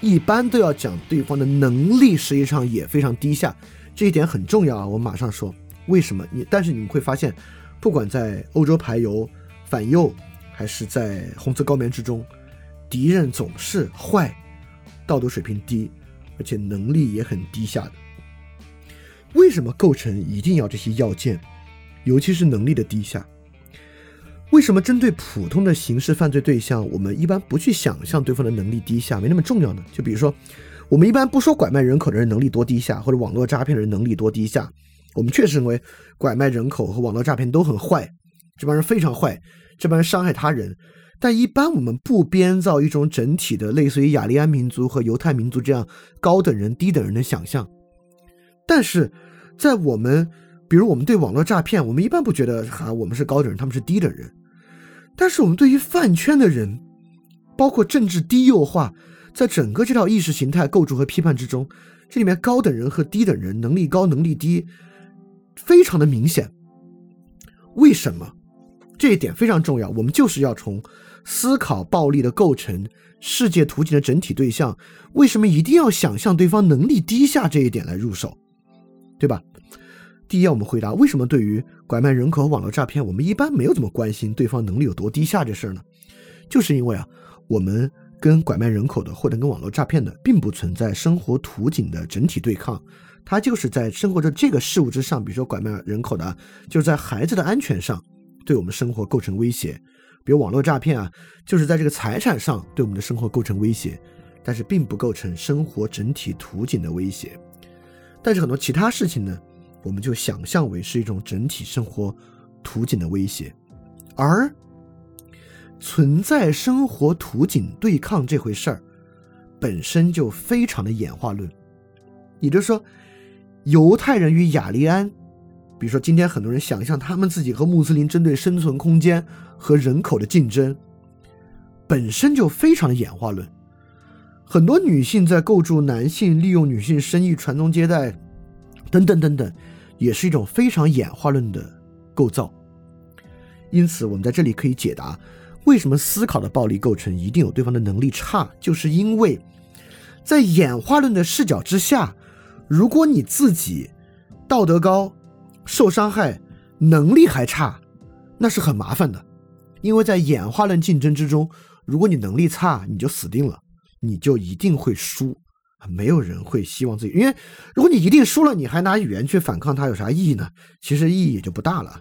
一般都要讲对方的能力，实际上也非常低下。这一点很重要啊，我马上说。为什么你？但是你们会发现，不管在欧洲排油、反右，还是在红色高棉之中，敌人总是坏，道德水平低，而且能力也很低下的。为什么构成一定要这些要件？尤其是能力的低下。为什么针对普通的刑事犯罪对象，我们一般不去想象对方的能力低下，没那么重要呢？就比如说，我们一般不说拐卖人口的人能力多低下，或者网络诈骗的人能力多低下。我们确实认为拐卖人口和网络诈骗都很坏，这帮人非常坏，这帮人伤害他人。但一般我们不编造一种整体的类似于雅利安民族和犹太民族这样高等人、低等人的想象。但是在我们，比如我们对网络诈骗，我们一般不觉得哈我们是高等人，他们是低等人。但是我们对于饭圈的人，包括政治低幼化，在整个这套意识形态构筑和批判之中，这里面高等人和低等人能力高能力低。非常的明显，为什么？这一点非常重要。我们就是要从思考暴力的构成、世界图景的整体对象，为什么一定要想象对方能力低下这一点来入手，对吧？第一，我们回答为什么对于拐卖人口和网络诈骗，我们一般没有怎么关心对方能力有多低下这事儿呢？就是因为啊，我们跟拐卖人口的或者跟网络诈骗的，并不存在生活图景的整体对抗。他就是在生活着这个事物之上，比如说拐卖人口的，就是在孩子的安全上对我们生活构成威胁；比如网络诈骗啊，就是在这个财产上对我们的生活构成威胁，但是并不构成生活整体图景的威胁。但是很多其他事情呢，我们就想象为是一种整体生活图景的威胁，而存在生活图景对抗这回事儿本身就非常的演化论，也就是说。犹太人与雅利安，比如说今天很多人想象他们自己和穆斯林针对生存空间和人口的竞争，本身就非常的演化论。很多女性在构筑男性利用女性生育、传宗接代，等等等等，也是一种非常演化论的构造。因此，我们在这里可以解答为什么思考的暴力构成一定有对方的能力差，就是因为在演化论的视角之下。如果你自己道德高、受伤害、能力还差，那是很麻烦的，因为在演化论竞争之中，如果你能力差，你就死定了，你就一定会输。没有人会希望自己，因为如果你一定输了，你还拿语言去反抗它，有啥意义呢？其实意义也就不大了。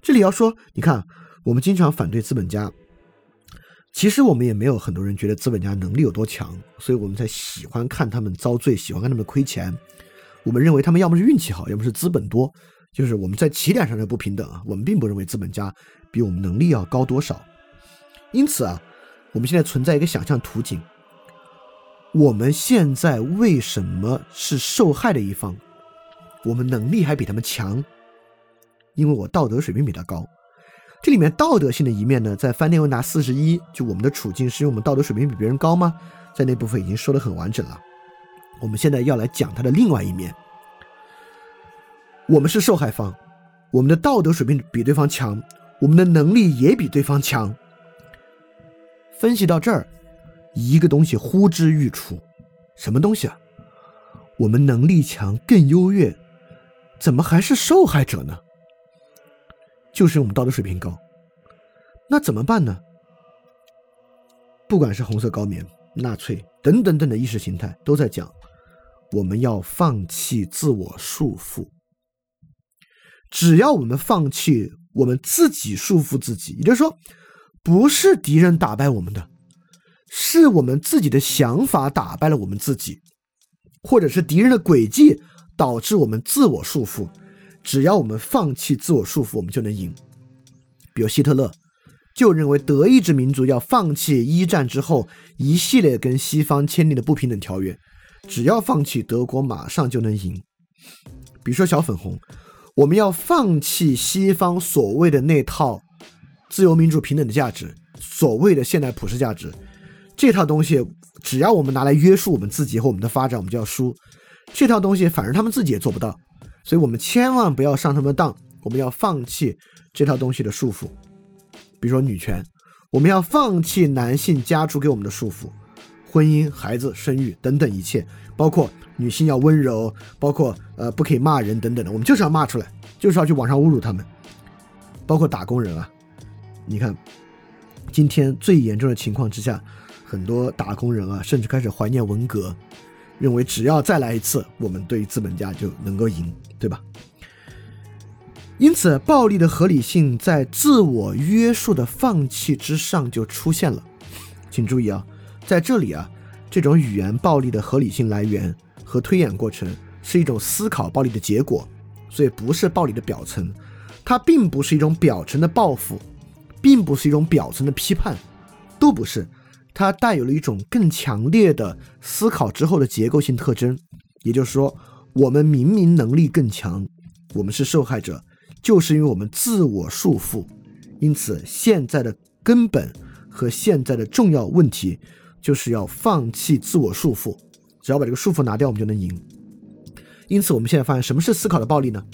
这里要说，你看，我们经常反对资本家，其实我们也没有很多人觉得资本家能力有多强，所以我们才喜欢看他们遭罪，喜欢看他们亏钱。我们认为他们要么是运气好，要么是资本多，就是我们在起点上的不平等啊。我们并不认为资本家比我们能力要高多少。因此啊，我们现在存在一个想象图景：我们现在为什么是受害的一方？我们能力还比他们强，因为我道德水平比他高。这里面道德性的一面呢，在翻天问答四十一，就我们的处境是因为我们道德水平比别人高吗？在那部分已经说的很完整了。我们现在要来讲它的另外一面。我们是受害方，我们的道德水平比对方强，我们的能力也比对方强。分析到这儿，一个东西呼之欲出，什么东西啊？我们能力强，更优越，怎么还是受害者呢？就是我们道德水平高，那怎么办呢？不管是红色高棉、纳粹等等等的意识形态，都在讲，我们要放弃自我束缚。只要我们放弃我们自己束缚自己，也就是说，不是敌人打败我们的，是我们自己的想法打败了我们自己，或者是敌人的诡计导致我们自我束缚。只要我们放弃自我束缚，我们就能赢。比如希特勒就认为德意志民族要放弃一战之后一系列跟西方签订的不平等条约，只要放弃，德国马上就能赢。比如说小粉红。我们要放弃西方所谓的那套自由、民主、平等的价值，所谓的现代普世价值，这套东西只要我们拿来约束我们自己和我们的发展，我们就要输。这套东西反正他们自己也做不到，所以我们千万不要上他们的当。我们要放弃这套东西的束缚，比如说女权，我们要放弃男性家族给我们的束缚，婚姻、孩子、生育等等一切，包括。女性要温柔，包括呃不可以骂人等等的，我们就是要骂出来，就是要去网上侮辱他们，包括打工人啊。你看，今天最严重的情况之下，很多打工人啊，甚至开始怀念文革，认为只要再来一次，我们对资本家就能够赢，对吧？因此，暴力的合理性在自我约束的放弃之上就出现了。请注意啊，在这里啊，这种语言暴力的合理性来源。和推演过程是一种思考暴力的结果，所以不是暴力的表层，它并不是一种表层的报复，并不是一种表层的批判，都不是，它带有了一种更强烈的思考之后的结构性特征。也就是说，我们明明能力更强，我们是受害者，就是因为我们自我束缚。因此，现在的根本和现在的重要问题，就是要放弃自我束缚。只要把这个束缚拿掉，我们就能赢。因此，我们现在发现什么是思考的暴力呢？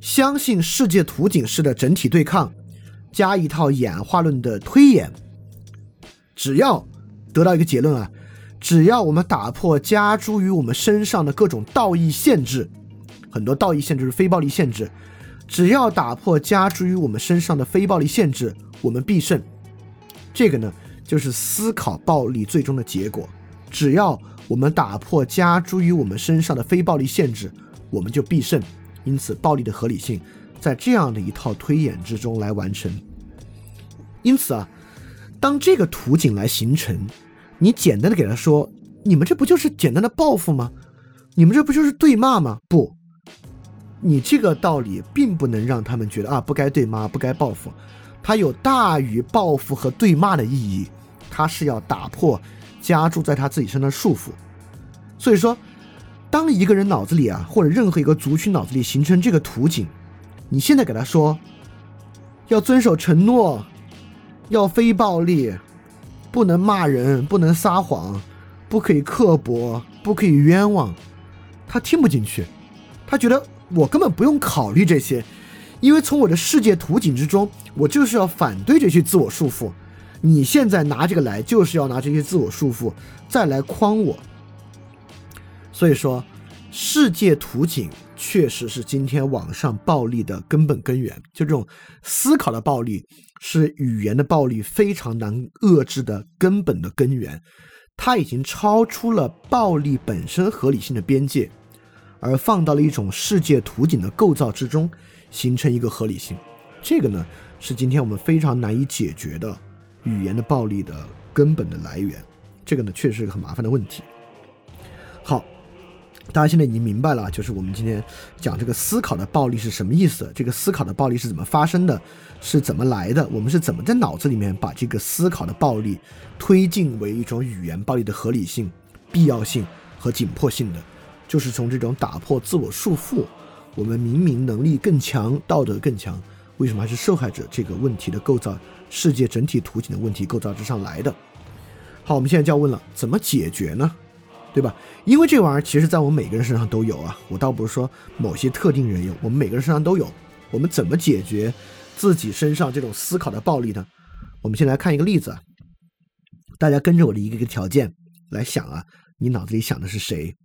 相信世界图景式的整体对抗，加一套演化论的推演。只要得到一个结论啊，只要我们打破加诸于我们身上的各种道义限制，很多道义限制是非暴力限制，只要打破加诸于我们身上的非暴力限制，我们必胜。这个呢，就是思考暴力最终的结果。只要我们打破加诸于我们身上的非暴力限制，我们就必胜。因此，暴力的合理性在这样的一套推演之中来完成。因此啊，当这个图景来形成，你简单的给他说：“你们这不就是简单的报复吗？你们这不就是对骂吗？”不，你这个道理并不能让他们觉得啊，不该对骂，不该报复。它有大于报复和对骂的意义，它是要打破。加注在他自己身上的束缚，所以说，当一个人脑子里啊，或者任何一个族群脑子里形成这个图景，你现在给他说，要遵守承诺，要非暴力，不能骂人，不能撒谎，不可以刻薄，不可以冤枉，他听不进去，他觉得我根本不用考虑这些，因为从我的世界图景之中，我就是要反对这些自我束缚。你现在拿这个来，就是要拿这些自我束缚再来框我。所以说，世界图景确实是今天网上暴力的根本根源。就这种思考的暴力，是语言的暴力非常难遏制的根本的根源。它已经超出了暴力本身合理性的边界，而放到了一种世界图景的构造之中，形成一个合理性。这个呢，是今天我们非常难以解决的。语言的暴力的根本的来源，这个呢确实是个很麻烦的问题。大家现在已经明白了，就是我们今天讲这个思考的暴力是什么意思，这个思考的暴力是怎么发生的，是怎么来的，我们是怎么在脑子里面把这个思考的暴力推进为一种语言暴力的合理性、必要性和紧迫性的，就是从这种打破自我束缚，我们明明能力更强、道德更强，为什么还是受害者这个问题的构造。世界整体图景的问题构造之上来的。好，我们现在就要问了，怎么解决呢？对吧？因为这玩意儿其实在我们每个人身上都有啊。我倒不是说某些特定人有，我们每个人身上都有。我们怎么解决自己身上这种思考的暴力呢？我们先来看一个例子啊。大家跟着我的一个一个条件来想啊，你脑子里想的是谁？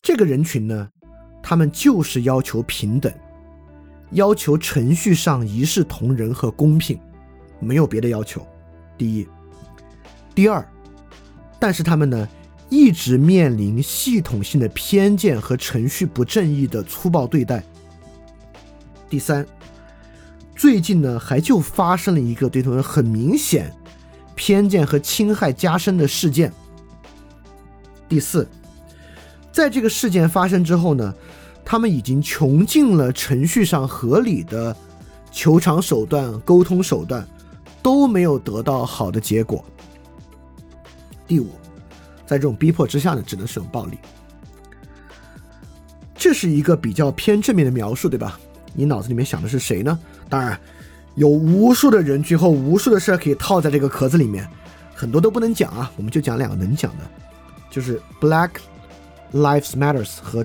这个人群呢，他们就是要求平等，要求程序上一视同仁和公平，没有别的要求。第一，第二，但是他们呢，一直面临系统性的偏见和程序不正义的粗暴对待。第三，最近呢，还就发生了一个对他们很明显偏见和侵害加深的事件。第四，在这个事件发生之后呢，他们已经穷尽了程序上合理的求偿手段、沟通手段。都没有得到好的结果。第五，在这种逼迫之下呢，只能使用暴力。这是一个比较偏正面的描述，对吧？你脑子里面想的是谁呢？当然，有无数的人群和无数的事儿可以套在这个壳子里面，很多都不能讲啊。我们就讲两个能讲的，就是 Black Lives Matters 和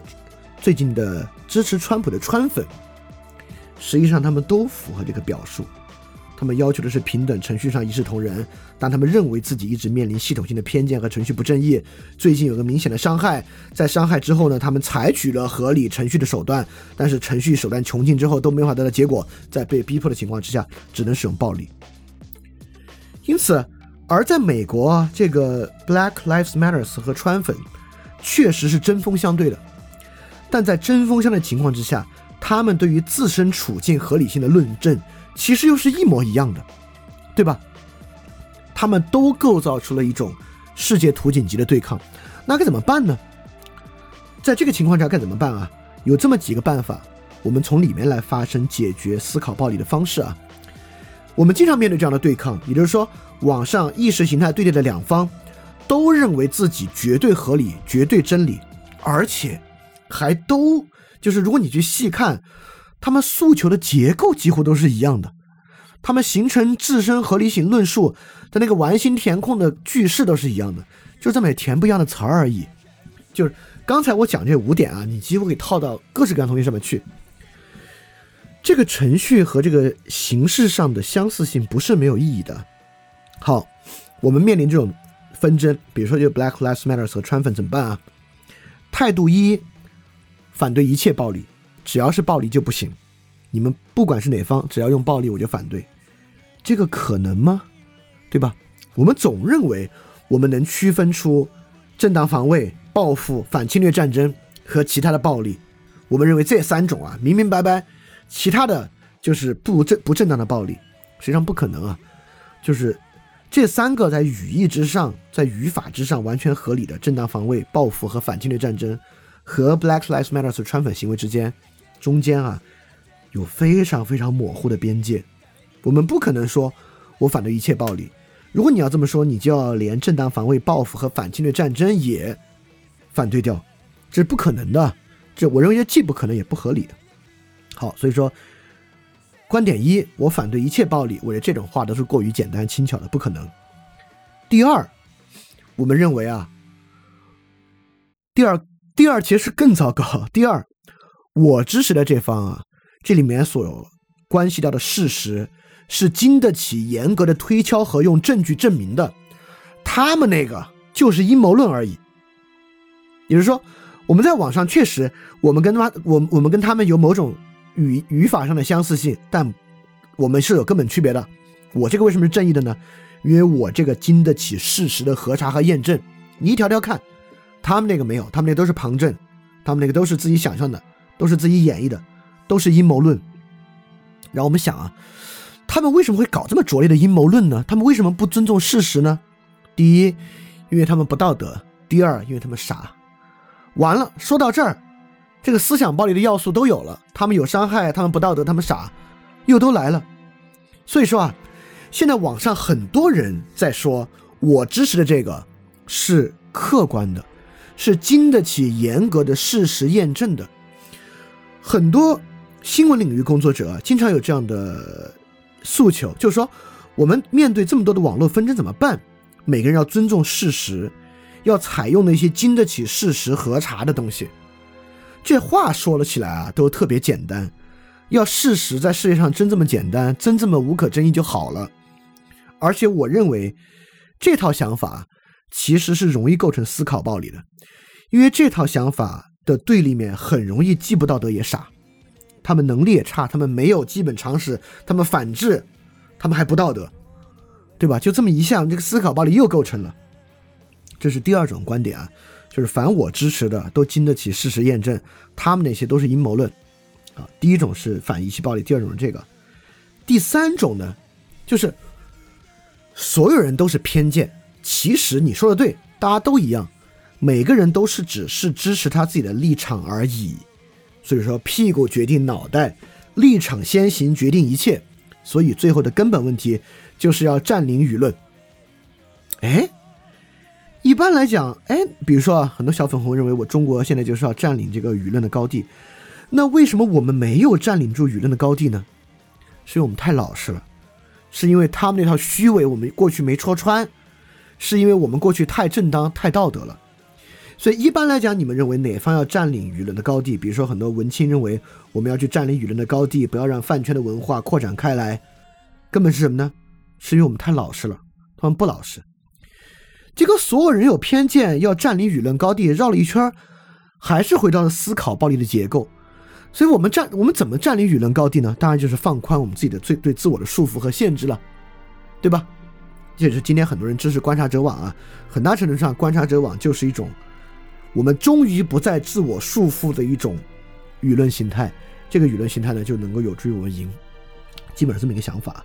最近的支持川普的川粉，实际上他们都符合这个表述。他们要求的是平等，程序上一视同仁，但他们认为自己一直面临系统性的偏见和程序不正义。最近有个明显的伤害，在伤害之后呢，他们采取了合理程序的手段，但是程序手段穷尽之后都没法得到结果，在被逼迫的情况之下，只能使用暴力。因此，而在美国，这个 Black Lives Matters 和川粉确实是针锋相对的，但在针锋相对情况之下，他们对于自身处境合理性的论证。其实又是一模一样的，对吧？他们都构造出了一种世界图景级的对抗，那该怎么办呢？在这个情况下该怎么办啊？有这么几个办法，我们从里面来发生解决思考暴力的方式啊。我们经常面对这样的对抗，也就是说，网上意识形态对立的两方都认为自己绝对合理、绝对真理，而且还都就是如果你去细看。他们诉求的结构几乎都是一样的，他们形成自身合理性论述的那个完形填空的句式都是一样的，就这么填不一样的词而已。就是刚才我讲这五点啊，你几乎可以套到各式各样东西上面去。这个程序和这个形式上的相似性不是没有意义的。好，我们面临这种纷争，比如说就 Black Lives Matter 和川粉怎么办啊？态度一，反对一切暴力。只要是暴力就不行，你们不管是哪方，只要用暴力我就反对，这个可能吗？对吧？我们总认为我们能区分出正当防卫、报复、反侵略战争和其他的暴力，我们认为这三种啊明明白白，其他的就是不正不正当的暴力，实际上不可能啊，就是这三个在语义之上，在语法之上完全合理的正当防卫、报复和反侵略战争，和 Black Lives Matter 川粉行为之间。中间啊，有非常非常模糊的边界，我们不可能说我反对一切暴力。如果你要这么说，你就要连正当防卫、报复和反侵略战争也反对掉，这是不可能的。这我认为既不可能也不合理。好，所以说观点一，我反对一切暴力。我觉得这种话都是过于简单轻巧的，不可能。第二，我们认为啊，第二第二其实更糟糕。第二。我支持的这方啊，这里面所关系到的事实是经得起严格的推敲和用证据证明的，他们那个就是阴谋论而已。也就是说，我们在网上确实，我们跟他我我们跟他们有某种语语法上的相似性，但我们是有根本区别的。我这个为什么是正义的呢？因为我这个经得起事实的核查和验证。你一条条看，他们那个没有，他们那都是旁证，他们那个都是自己想象的。都是自己演绎的，都是阴谋论。然后我们想啊，他们为什么会搞这么拙劣的阴谋论呢？他们为什么不尊重事实呢？第一，因为他们不道德；第二，因为他们傻。完了，说到这儿，这个思想暴力的要素都有了。他们有伤害，他们不道德，他们傻，又都来了。所以说啊，现在网上很多人在说，我支持的这个是客观的，是经得起严格的事实验证的。很多新闻领域工作者经常有这样的诉求，就是说，我们面对这么多的网络纷争怎么办？每个人要尊重事实，要采用那些经得起事实核查的东西。这话说了起来啊，都特别简单。要事实在世界上真这么简单，真这么无可争议就好了。而且我认为，这套想法其实是容易构成思考暴力的，因为这套想法的对立面很容易既不道德也傻，他们能力也差，他们没有基本常识，他们反制，他们还不道德，对吧？就这么一项，这个思考暴力又构成了。这是第二种观点啊，就是凡我支持的都经得起事实验证，他们那些都是阴谋论啊。第一种是反遗弃暴力，第二种是这个，第三种呢，就是所有人都是偏见。其实你说的对，大家都一样，每个人都是只是支持他自己的立场而已。所以说，屁股决定脑袋，立场先行决定一切。所以最后的根本问题就是要占领舆论。哎。一般来讲，哎，比如说啊，很多小粉红认为我中国现在就是要占领这个舆论的高地，那为什么我们没有占领住舆论的高地呢？是因为我们太老实了，是因为他们那套虚伪我们过去没戳穿，是因为我们过去太正当、太道德了。所以一般来讲，你们认为哪方要占领舆论的高地？比如说很多文青认为我们要去占领舆论的高地，不要让饭圈的文化扩展开来，根本是什么呢？是因为我们太老实了，他们不老实。这个所有人有偏见，要占领舆论高地，绕了一圈，还是回到了思考暴力的结构。所以，我们占我们怎么占领舆论高地呢？当然就是放宽我们自己的最对自我的束缚和限制了，对吧？这也是今天很多人支持观察者网啊。很大程度上，观察者网就是一种我们终于不再自我束缚的一种舆论形态。这个舆论形态呢，就能够有助于我们赢。基本上这么一个想法。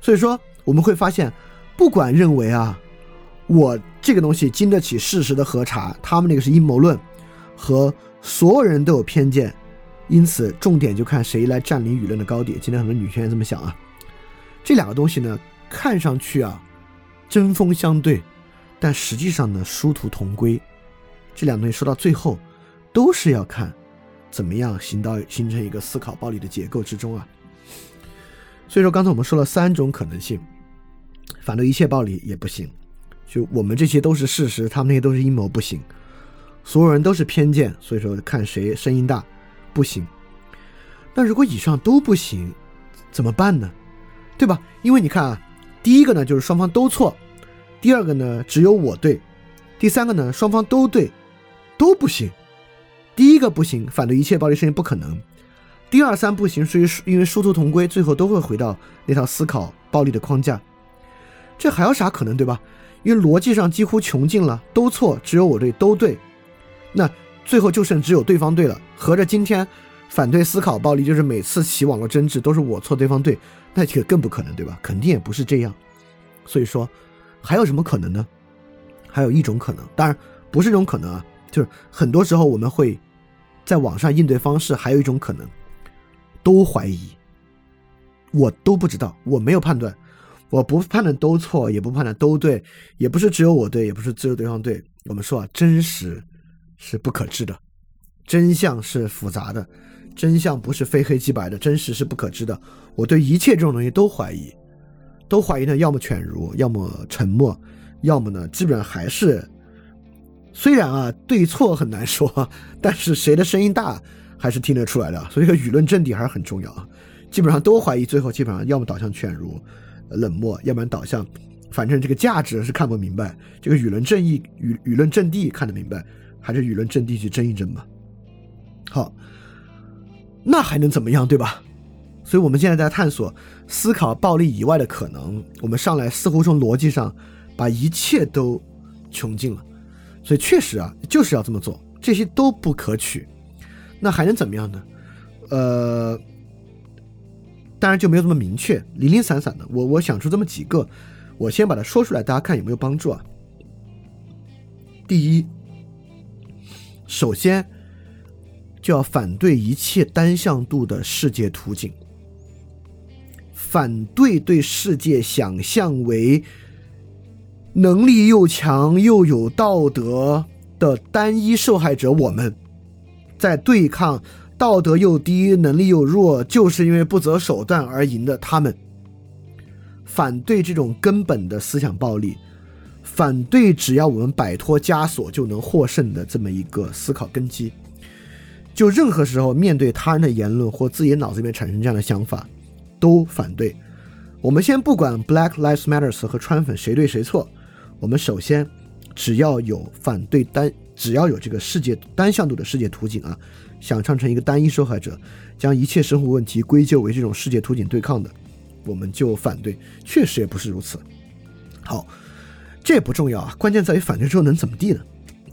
所以说，我们会发现，不管认为啊。我这个东西经得起事实的核查，他们那个是阴谋论，和所有人都有偏见，因此重点就看谁来占领舆论的高地。今天很多女权也这么想啊。这两个东西呢，看上去啊针锋相对，但实际上呢殊途同归。这两个东西说到最后，都是要看怎么样形到形成一个思考暴力的结构之中啊。所以说刚才我们说了三种可能性，反对一切暴力也不行。就我们这些都是事实，他们那些都是阴谋，不行。所有人都是偏见，所以说看谁声音大，不行。那如果以上都不行，怎么办呢？对吧？因为你看啊，第一个呢就是双方都错，第二个呢只有我对，第三个呢双方都对，都不行。第一个不行，反对一切暴力事情不可能。第二三不行，属于因为殊途同归，最后都会回到那套思考暴力的框架。这还有啥可能，对吧？因为逻辑上几乎穷尽了，都错，只有我对，都对，那最后就剩只有对方对了。合着今天反对思考暴力，就是每次起网络争执都是我错对方对，那这个更不可能，对吧？肯定也不是这样。所以说，还有什么可能呢？还有一种可能，当然不是这种可能啊，就是很多时候我们会在网上应对方式，还有一种可能，都怀疑，我都不知道，我没有判断。我不判断都错，也不判断都对，也不是只有我对，也不是只有对方对。我们说啊，真实是不可知的，真相是复杂的，真相不是非黑即白的，真实是不可知的。我对一切这种东西都怀疑，都怀疑呢，要么犬儒，要么沉默，要么呢，基本上还是，虽然啊，对错很难说，但是谁的声音大还是听得出来的。所以这个，舆论阵地还是很重要啊。基本上都怀疑，最后基本上要么导向犬儒。冷漠，要不然导向，反正这个价值是看不明白，这个舆论正义、舆舆论阵地看得明白，还是舆论阵地去争一争吧。好，那还能怎么样，对吧？所以我们现在在探索思考暴力以外的可能。我们上来似乎从逻辑上把一切都穷尽了，所以确实啊，就是要这么做，这些都不可取。那还能怎么样呢？呃。当然就没有这么明确，零零散散的。我我想出这么几个，我先把它说出来，大家看有没有帮助啊？第一，首先就要反对一切单向度的世界图景，反对对世界想象为能力又强又有道德的单一受害者。我们在对抗。道德又低，能力又弱，就是因为不择手段而赢的。他们反对这种根本的思想暴力，反对只要我们摆脱枷锁就能获胜的这么一个思考根基。就任何时候面对他人的言论或自己脑子里面产生这样的想法，都反对。我们先不管 Black Lives Matters 和川粉谁对谁错，我们首先只要有反对单，只要有这个世界单向度的世界图景啊，想象成一个单一受害者，将一切生活问题归咎为这种世界图景对抗的，我们就反对。确实也不是如此。好，这不重要啊，关键在于反对之后能怎么地呢？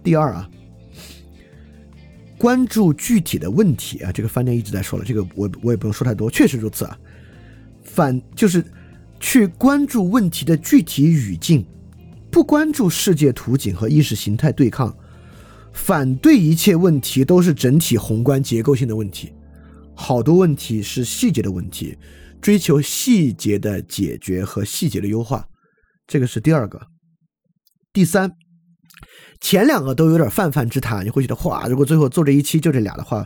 第二啊。关注具体的问题啊，这个饭店一直在说了，这个我我也不用说太多，确实如此啊。反就是去关注问题的具体语境，不关注世界图景和意识形态对抗，反对一切问题都是整体宏观结构性的问题，好多问题是细节的问题，追求细节的解决和细节的优化，这个是第二个，第三。前两个都有点泛泛之谈，你会觉得哇，如果最后做这一期就这俩的话，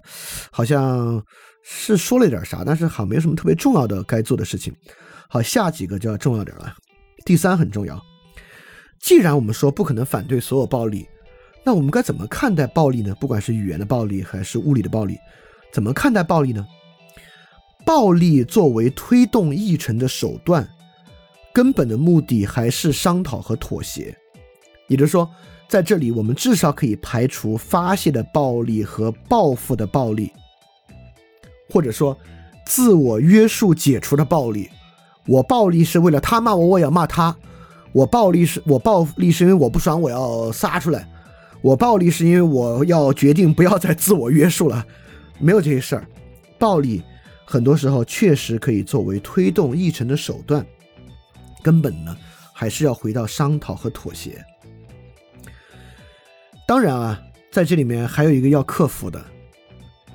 好像是说了点啥，但是好像没有什么特别重要的该做的事情。好，下几个就要重要点了。第三很重要，既然我们说不可能反对所有暴力，那我们该怎么看待暴力呢？不管是语言的暴力还是物理的暴力，怎么看待暴力呢？暴力作为推动议程的手段，根本的目的还是商讨和妥协，也就是说。在这里，我们至少可以排除发泄的暴力和报复的暴力，或者说自我约束解除的暴力。我暴力是为了他骂我，我也要骂他；我暴力是我暴力是因为我不爽，我要撒出来；我暴力是因为我要决定不要再自我约束了。没有这些事儿，暴力很多时候确实可以作为推动议程的手段，根本呢还是要回到商讨和妥协。当然啊，在这里面还有一个要克服的，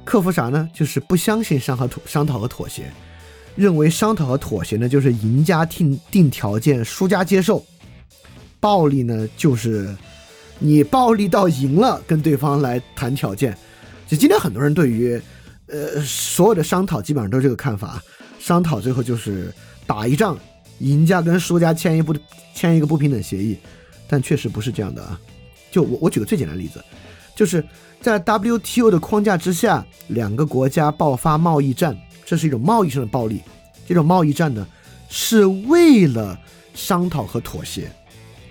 克服啥呢？就是不相信商和妥商讨和妥协，认为商讨和妥协呢就是赢家定定条件，输家接受。暴力呢就是你暴力到赢了，跟对方来谈条件。就今天很多人对于呃所有的商讨基本上都是这个看法，商讨最后就是打一仗，赢家跟输家签一不签一个不平等协议，但确实不是这样的啊。就我我举个最简单的例子，就是在 WTO 的框架之下，两个国家爆发贸易战，这是一种贸易上的暴力。这种贸易战呢，是为了商讨和妥协，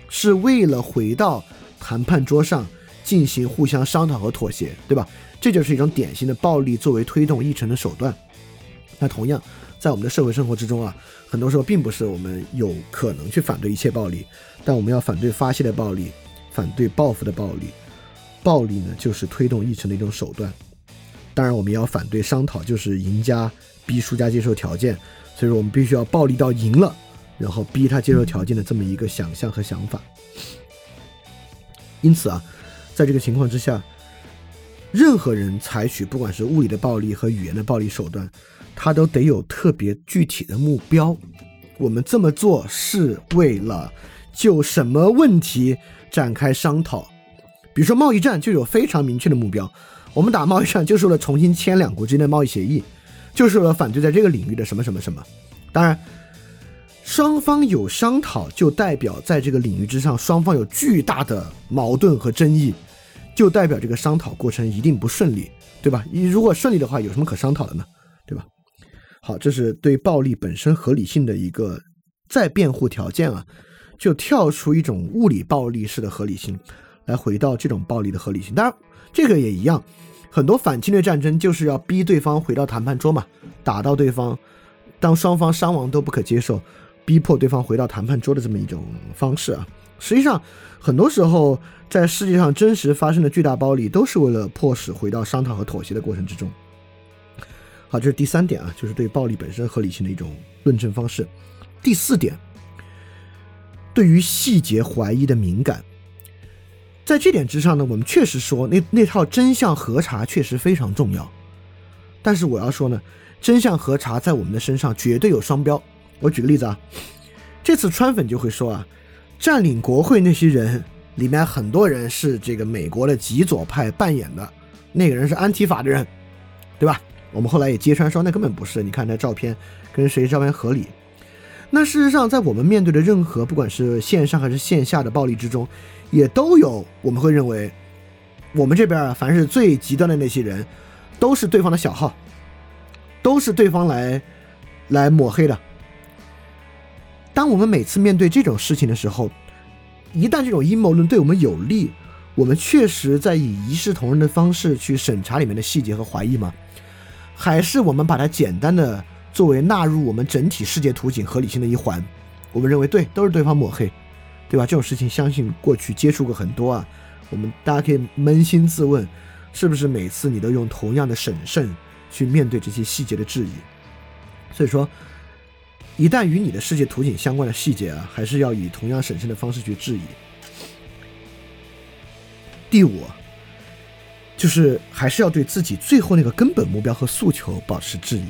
是为了回到谈判桌上进行互相商讨和妥协，对吧？这就是一种典型的暴力作为推动议程的手段。那同样，在我们的社会生活之中啊，很多时候并不是我们有可能去反对一切暴力，但我们要反对发泄的暴力。反对报复的暴力，暴力呢就是推动议程的一种手段。当然，我们也要反对商讨，就是赢家逼输家接受条件。所以说，我们必须要暴力到赢了，然后逼他接受条件的这么一个想象和想法。因此啊，在这个情况之下，任何人采取不管是物理的暴力和语言的暴力手段，他都得有特别具体的目标。我们这么做是为了就什么问题？展开商讨，比如说贸易战就有非常明确的目标，我们打贸易战就是为了重新签两国之间的贸易协议，就是为了反对在这个领域的什么什么什么。当然，双方有商讨，就代表在这个领域之上，双方有巨大的矛盾和争议，就代表这个商讨过程一定不顺利，对吧？你如果顺利的话，有什么可商讨的呢？对吧？好，这是对暴力本身合理性的一个再辩护条件啊。就跳出一种物理暴力式的合理性，来回到这种暴力的合理性。当然，这个也一样，很多反侵略战争就是要逼对方回到谈判桌嘛，打到对方，当双方伤亡都不可接受，逼迫对方回到谈判桌的这么一种方式啊。实际上，很多时候在世界上真实发生的巨大暴力，都是为了迫使回到商讨和妥协的过程之中。好，这是第三点啊，就是对暴力本身合理性的一种论证方式。第四点。对于细节怀疑的敏感，在这点之上呢，我们确实说那那套真相核查确实非常重要。但是我要说呢，真相核查在我们的身上绝对有双标。我举个例子啊，这次川粉就会说啊，占领国会那些人里面很多人是这个美国的极左派扮演的，那个人是安提法的人，对吧？我们后来也揭穿说那根本不是，你看那照片跟谁照片合理。那事实上，在我们面对的任何不管是线上还是线下的暴力之中，也都有我们会认为，我们这边啊，凡是最极端的那些人，都是对方的小号，都是对方来来抹黑的。当我们每次面对这种事情的时候，一旦这种阴谋论对我们有利，我们确实在以一视同仁的方式去审查里面的细节和怀疑吗？还是我们把它简单的作为纳入我们整体世界图景合理性的一环？我们认为对，都是对方抹黑，对吧？这种事情相信过去接触过很多啊。我们大家可以扪心自问，是不是每次你都用同样的审慎去面对这些细节的质疑？所以说，一旦与你的世界图景相关的细节啊，还是要以同样审慎的方式去质疑。第五，就是还是要对自己最后那个根本目标和诉求保持质疑。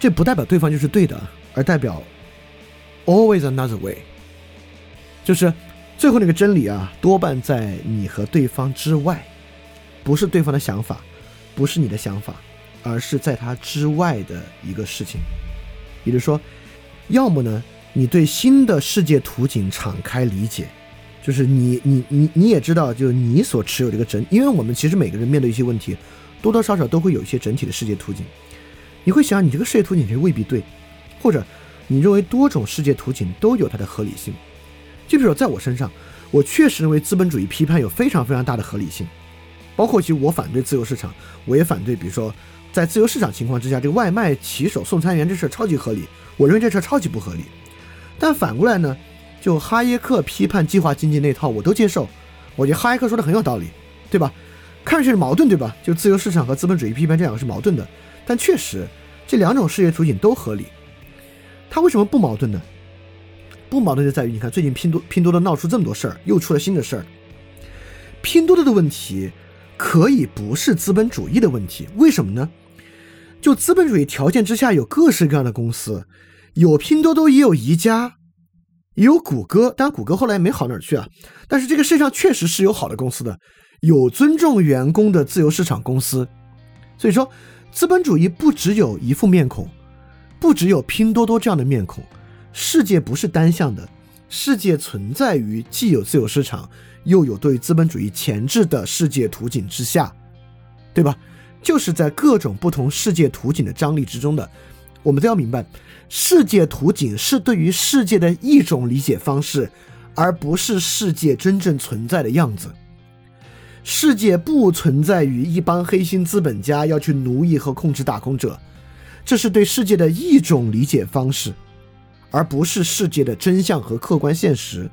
这不代表对方就是对的，而代表 always another way，就是。最后那个真理啊，多半在你和对方之外，不是对方的想法，不是你的想法，而是在他之外的一个事情。也就是说，要么呢，你对新的世界图景敞开理解，就是你你你你也知道，就是你所持有这个整，因为我们其实每个人面对一些问题，多多少少都会有一些整体的世界图景。你会想，你这个世界图景其实未必对，或者你认为多种世界图景都有它的合理性。就比如说，在我身上，我确实认为资本主义批判有非常非常大的合理性，包括其实我反对自由市场，我也反对，比如说在自由市场情况之下，这个外卖骑手送餐员这事超级合理，我认为这事超级不合理。但反过来呢，就哈耶克批判计划经济那套，我都接受，我觉得哈耶克说的很有道理，对吧？看上去是矛盾，对吧？就自由市场和资本主义批判这两个是矛盾的，但确实这两种事业图景都合理，它为什么不矛盾呢？不矛盾就在于，你看最近拼多拼多多闹出这么多事儿，又出了新的事儿。拼多多的问题可以不是资本主义的问题，为什么呢？就资本主义条件之下，有各式各样的公司，有拼多多，也有宜家，也有谷歌。当然，谷歌后来没好哪儿去啊。但是这个世界上确实是有好的公司的，有尊重员工的自由市场公司。所以说，资本主义不只有一副面孔，不只有拼多多这样的面孔。世界不是单向的，世界存在于既有自由市场，又有对资本主义前置的世界图景之下，对吧？就是在各种不同世界图景的张力之中的，我们都要明白，世界图景是对于世界的一种理解方式，而不是世界真正存在的样子。世界不存在于一帮黑心资本家要去奴役和控制打工者，这是对世界的一种理解方式。而不是世界的真相和客观现实，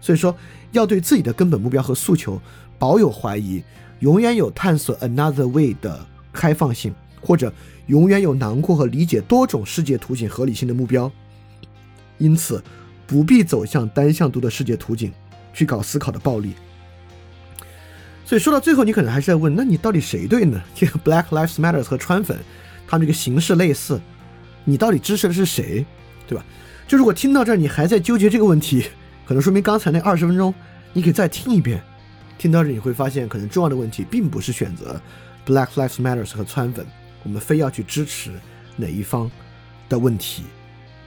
所以说要对自己的根本目标和诉求保有怀疑，永远有探索 another way 的开放性，或者永远有囊括和理解多种世界图景合理性的目标。因此，不必走向单向度的世界图景去搞思考的暴力。所以说到最后，你可能还是在问：那你到底谁对呢？这个 Black Lives Matters 和川粉，他们这个形式类似，你到底支持的是谁？对吧？就如果听到这儿你还在纠结这个问题，可能说明刚才那二十分钟你可以再听一遍。听到这你会发现，可能重要的问题并不是选择 Black Lives Matters 和川粉，我们非要去支持哪一方的问题，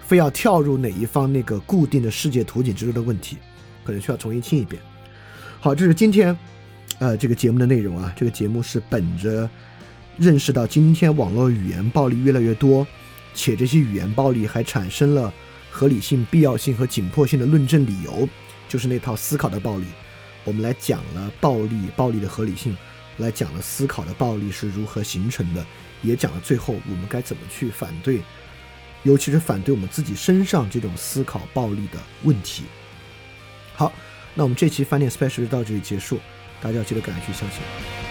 非要跳入哪一方那个固定的世界图景之中的问题，可能需要重新听一遍。好，这是今天呃这个节目的内容啊。这个节目是本着认识到今天网络语言暴力越来越多。且这些语言暴力还产生了合理性、必要性和紧迫性的论证理由，就是那套思考的暴力。我们来讲了暴力、暴力的合理性，来讲了思考的暴力是如何形成的，也讲了最后我们该怎么去反对，尤其是反对我们自己身上这种思考暴力的问题。好，那我们这期翻脸 special 就到这里结束，大家要记得赶去相信。